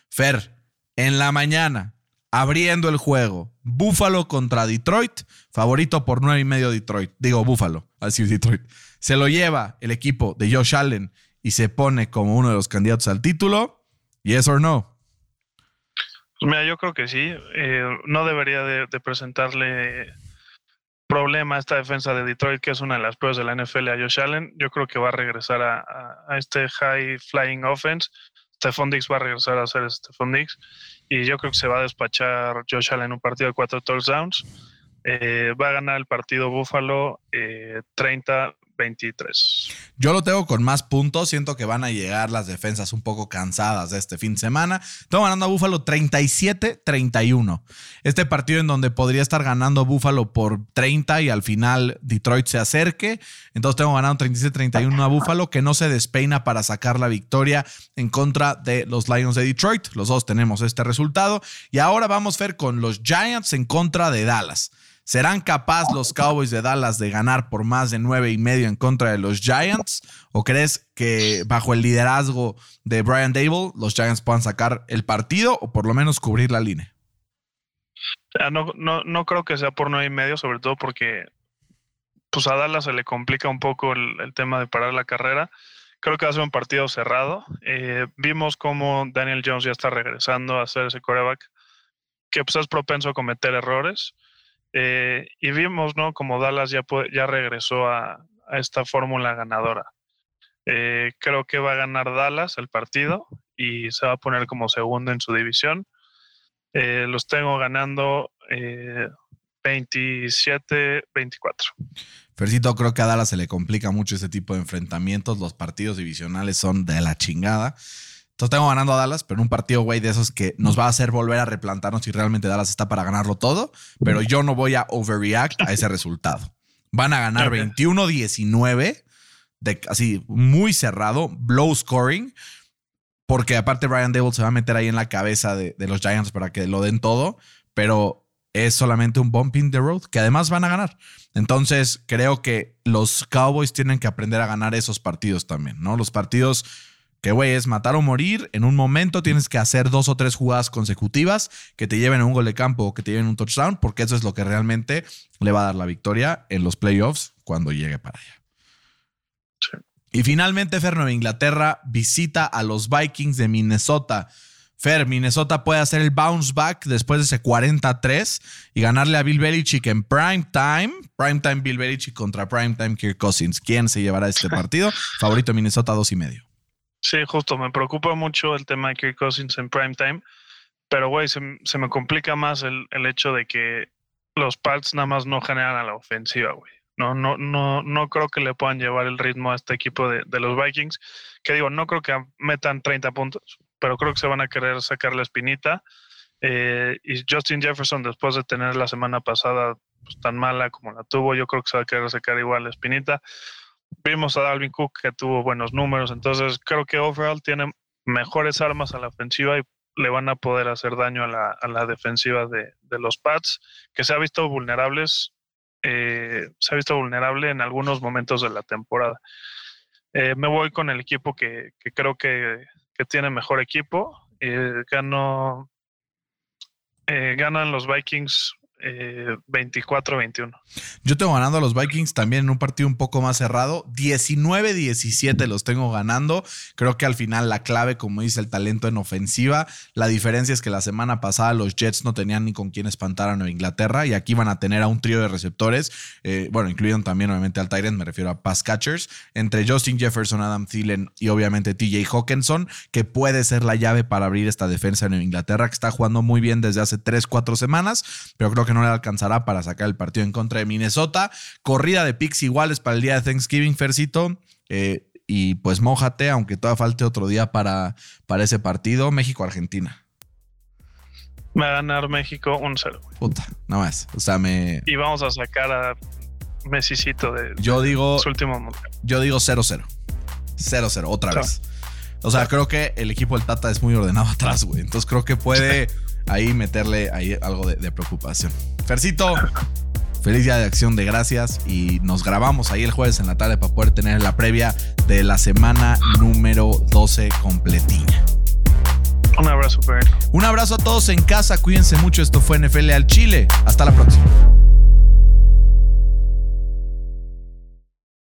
Fer, en la mañana, abriendo el juego, Buffalo contra Detroit, favorito por nueve y medio Detroit. Digo Buffalo, así Detroit. Se lo lleva el equipo de Josh Allen y se pone como uno de los candidatos al título. Yes or no? Pues mira, yo creo que sí. Eh, no debería de, presentarle problema a esta defensa de Detroit, que es una de las peores de la NFL a Josh Allen. Yo creo que va a regresar a, este high flying offense. Stephon Diggs va a regresar a ser Stephon Diggs. Y yo creo que se va a despachar Josh Allen en un partido de cuatro touchdowns. Eh, va a ganar el partido Buffalo eh, 30-23. Yo lo tengo con más puntos. Siento que van a llegar las defensas un poco cansadas de este fin de semana. Tengo ganando a Buffalo 37-31. Este partido en donde podría estar ganando Buffalo por 30 y al final Detroit se acerque. Entonces tengo ganando 37-31 a Buffalo que no se despeina para sacar la victoria en contra de los Lions de Detroit. Los dos tenemos este resultado. Y ahora vamos a ver con los Giants en contra de Dallas. ¿Serán capaces los Cowboys de Dallas de ganar por más de nueve y medio en contra de los Giants? ¿O crees que bajo el liderazgo de Brian Dable los Giants puedan sacar el partido o por lo menos cubrir la línea? No, no, no creo que sea por nueve y medio, sobre todo porque pues a Dallas se le complica un poco el, el tema de parar la carrera. Creo que va a ser un partido cerrado. Eh, vimos cómo Daniel Jones ya está regresando a ser ese coreback que pues, es propenso a cometer errores. Eh, y vimos, ¿no? Como Dallas ya, ya regresó a, a esta fórmula ganadora. Eh, creo que va a ganar Dallas el partido y se va a poner como segundo en su división. Eh, los tengo ganando eh, 27-24. Fercito, creo que a Dallas se le complica mucho ese tipo de enfrentamientos. Los partidos divisionales son de la chingada. Entonces tengo ganando a Dallas, pero un partido, güey, de esos que nos va a hacer volver a replantarnos si realmente Dallas está para ganarlo todo. Pero yo no voy a overreact a ese resultado. Van a ganar Ok. 21-19, de, así muy cerrado, blow scoring. Porque aparte Brian Dable se va a meter ahí en la cabeza de, de los Giants para que lo den todo. Pero es solamente un bump in the road que además van a ganar. Entonces, creo que los Cowboys tienen que aprender a ganar esos partidos también, ¿no? Los partidos que, güey, es matar o morir. En un momento tienes que hacer dos o tres jugadas consecutivas que te lleven a un gol de campo o que te lleven a un touchdown, porque eso es lo que realmente le va a dar la victoria en los playoffs cuando llegue para allá. Sí. Y finalmente, Fer Nueva Inglaterra visita a los Vikings de Minnesota. Fer, Minnesota puede hacer el bounce back después de ese 43 y ganarle a Bill Belichick en prime time. Prime time Bill Belichick contra prime time Kirk Cousins. ¿Quién se llevará este partido? [LAUGHS] Favorito Minnesota, dos y medio. Sí, justo. Me preocupa mucho el tema de Kirk Cousins en prime time. Pero, güey, se, me complica más el, hecho de que los Pats nada más no generan a la ofensiva, güey. No, no, no, no creo que le puedan llevar el ritmo a este equipo de, de los Vikings. Que digo, no creo que metan 30 puntos pero creo que se van a querer sacar la espinita. Eh, y Justin Jefferson, después de tener la semana pasada pues, tan mala como la tuvo, yo creo que se va a querer sacar igual la espinita. Vimos a Dalvin Cook que tuvo buenos números, entonces creo que overall tiene mejores armas a la ofensiva y le van a poder hacer daño a la, a la defensiva de, de, los Pats, que se ha visto vulnerables, eh, se ha visto vulnerable en algunos momentos de la temporada. Eh, me voy con el equipo que, que creo que que tiene mejor equipo. Eh, eh, ganan los Vikings 24-21. Eh, Yo tengo ganando a los Vikings también en un partido un poco más cerrado. 19-17 los tengo ganando. Creo que al final la clave, como dice el talento en ofensiva, la diferencia es que la semana pasada los Jets no tenían ni con quién espantar a Nueva Inglaterra y aquí van a tener a un trío de receptores, eh, bueno, incluyeron también obviamente al Tyrant, me refiero a pass catchers, entre Justin Jefferson, Adam Thielen y obviamente TJ Hawkinson, que puede ser la llave para abrir esta defensa de Nueva Inglaterra, que está jugando muy bien desde hace 3-4 semanas, pero creo que que no le alcanzará para sacar el partido en contra de Minnesota. Corrida de picks iguales para el día de Thanksgiving, Fercito. Eh, y pues mójate, aunque todavía falte otro día para, para ese partido. México-Argentina. Va a ganar México un 0. Puta, no más. O sea, me. Y vamos a sacar a Messicito de, yo digo, su último Yo digo 0-0. 0-0, otra vez. O sea, creo que el equipo del Tata es muy ordenado [LAUGHS] atrás, güey. Entonces creo que puede [LAUGHS] ahí meterle ahí algo de, preocupación. Fercito, feliz día de acción de gracias y nos grabamos ahí el jueves en la tarde para poder tener la previa de la semana número 12 completilla. Un abrazo, Un abrazo a todos en casa, cuídense mucho. Esto fue NFL al Chile. Hasta la próxima.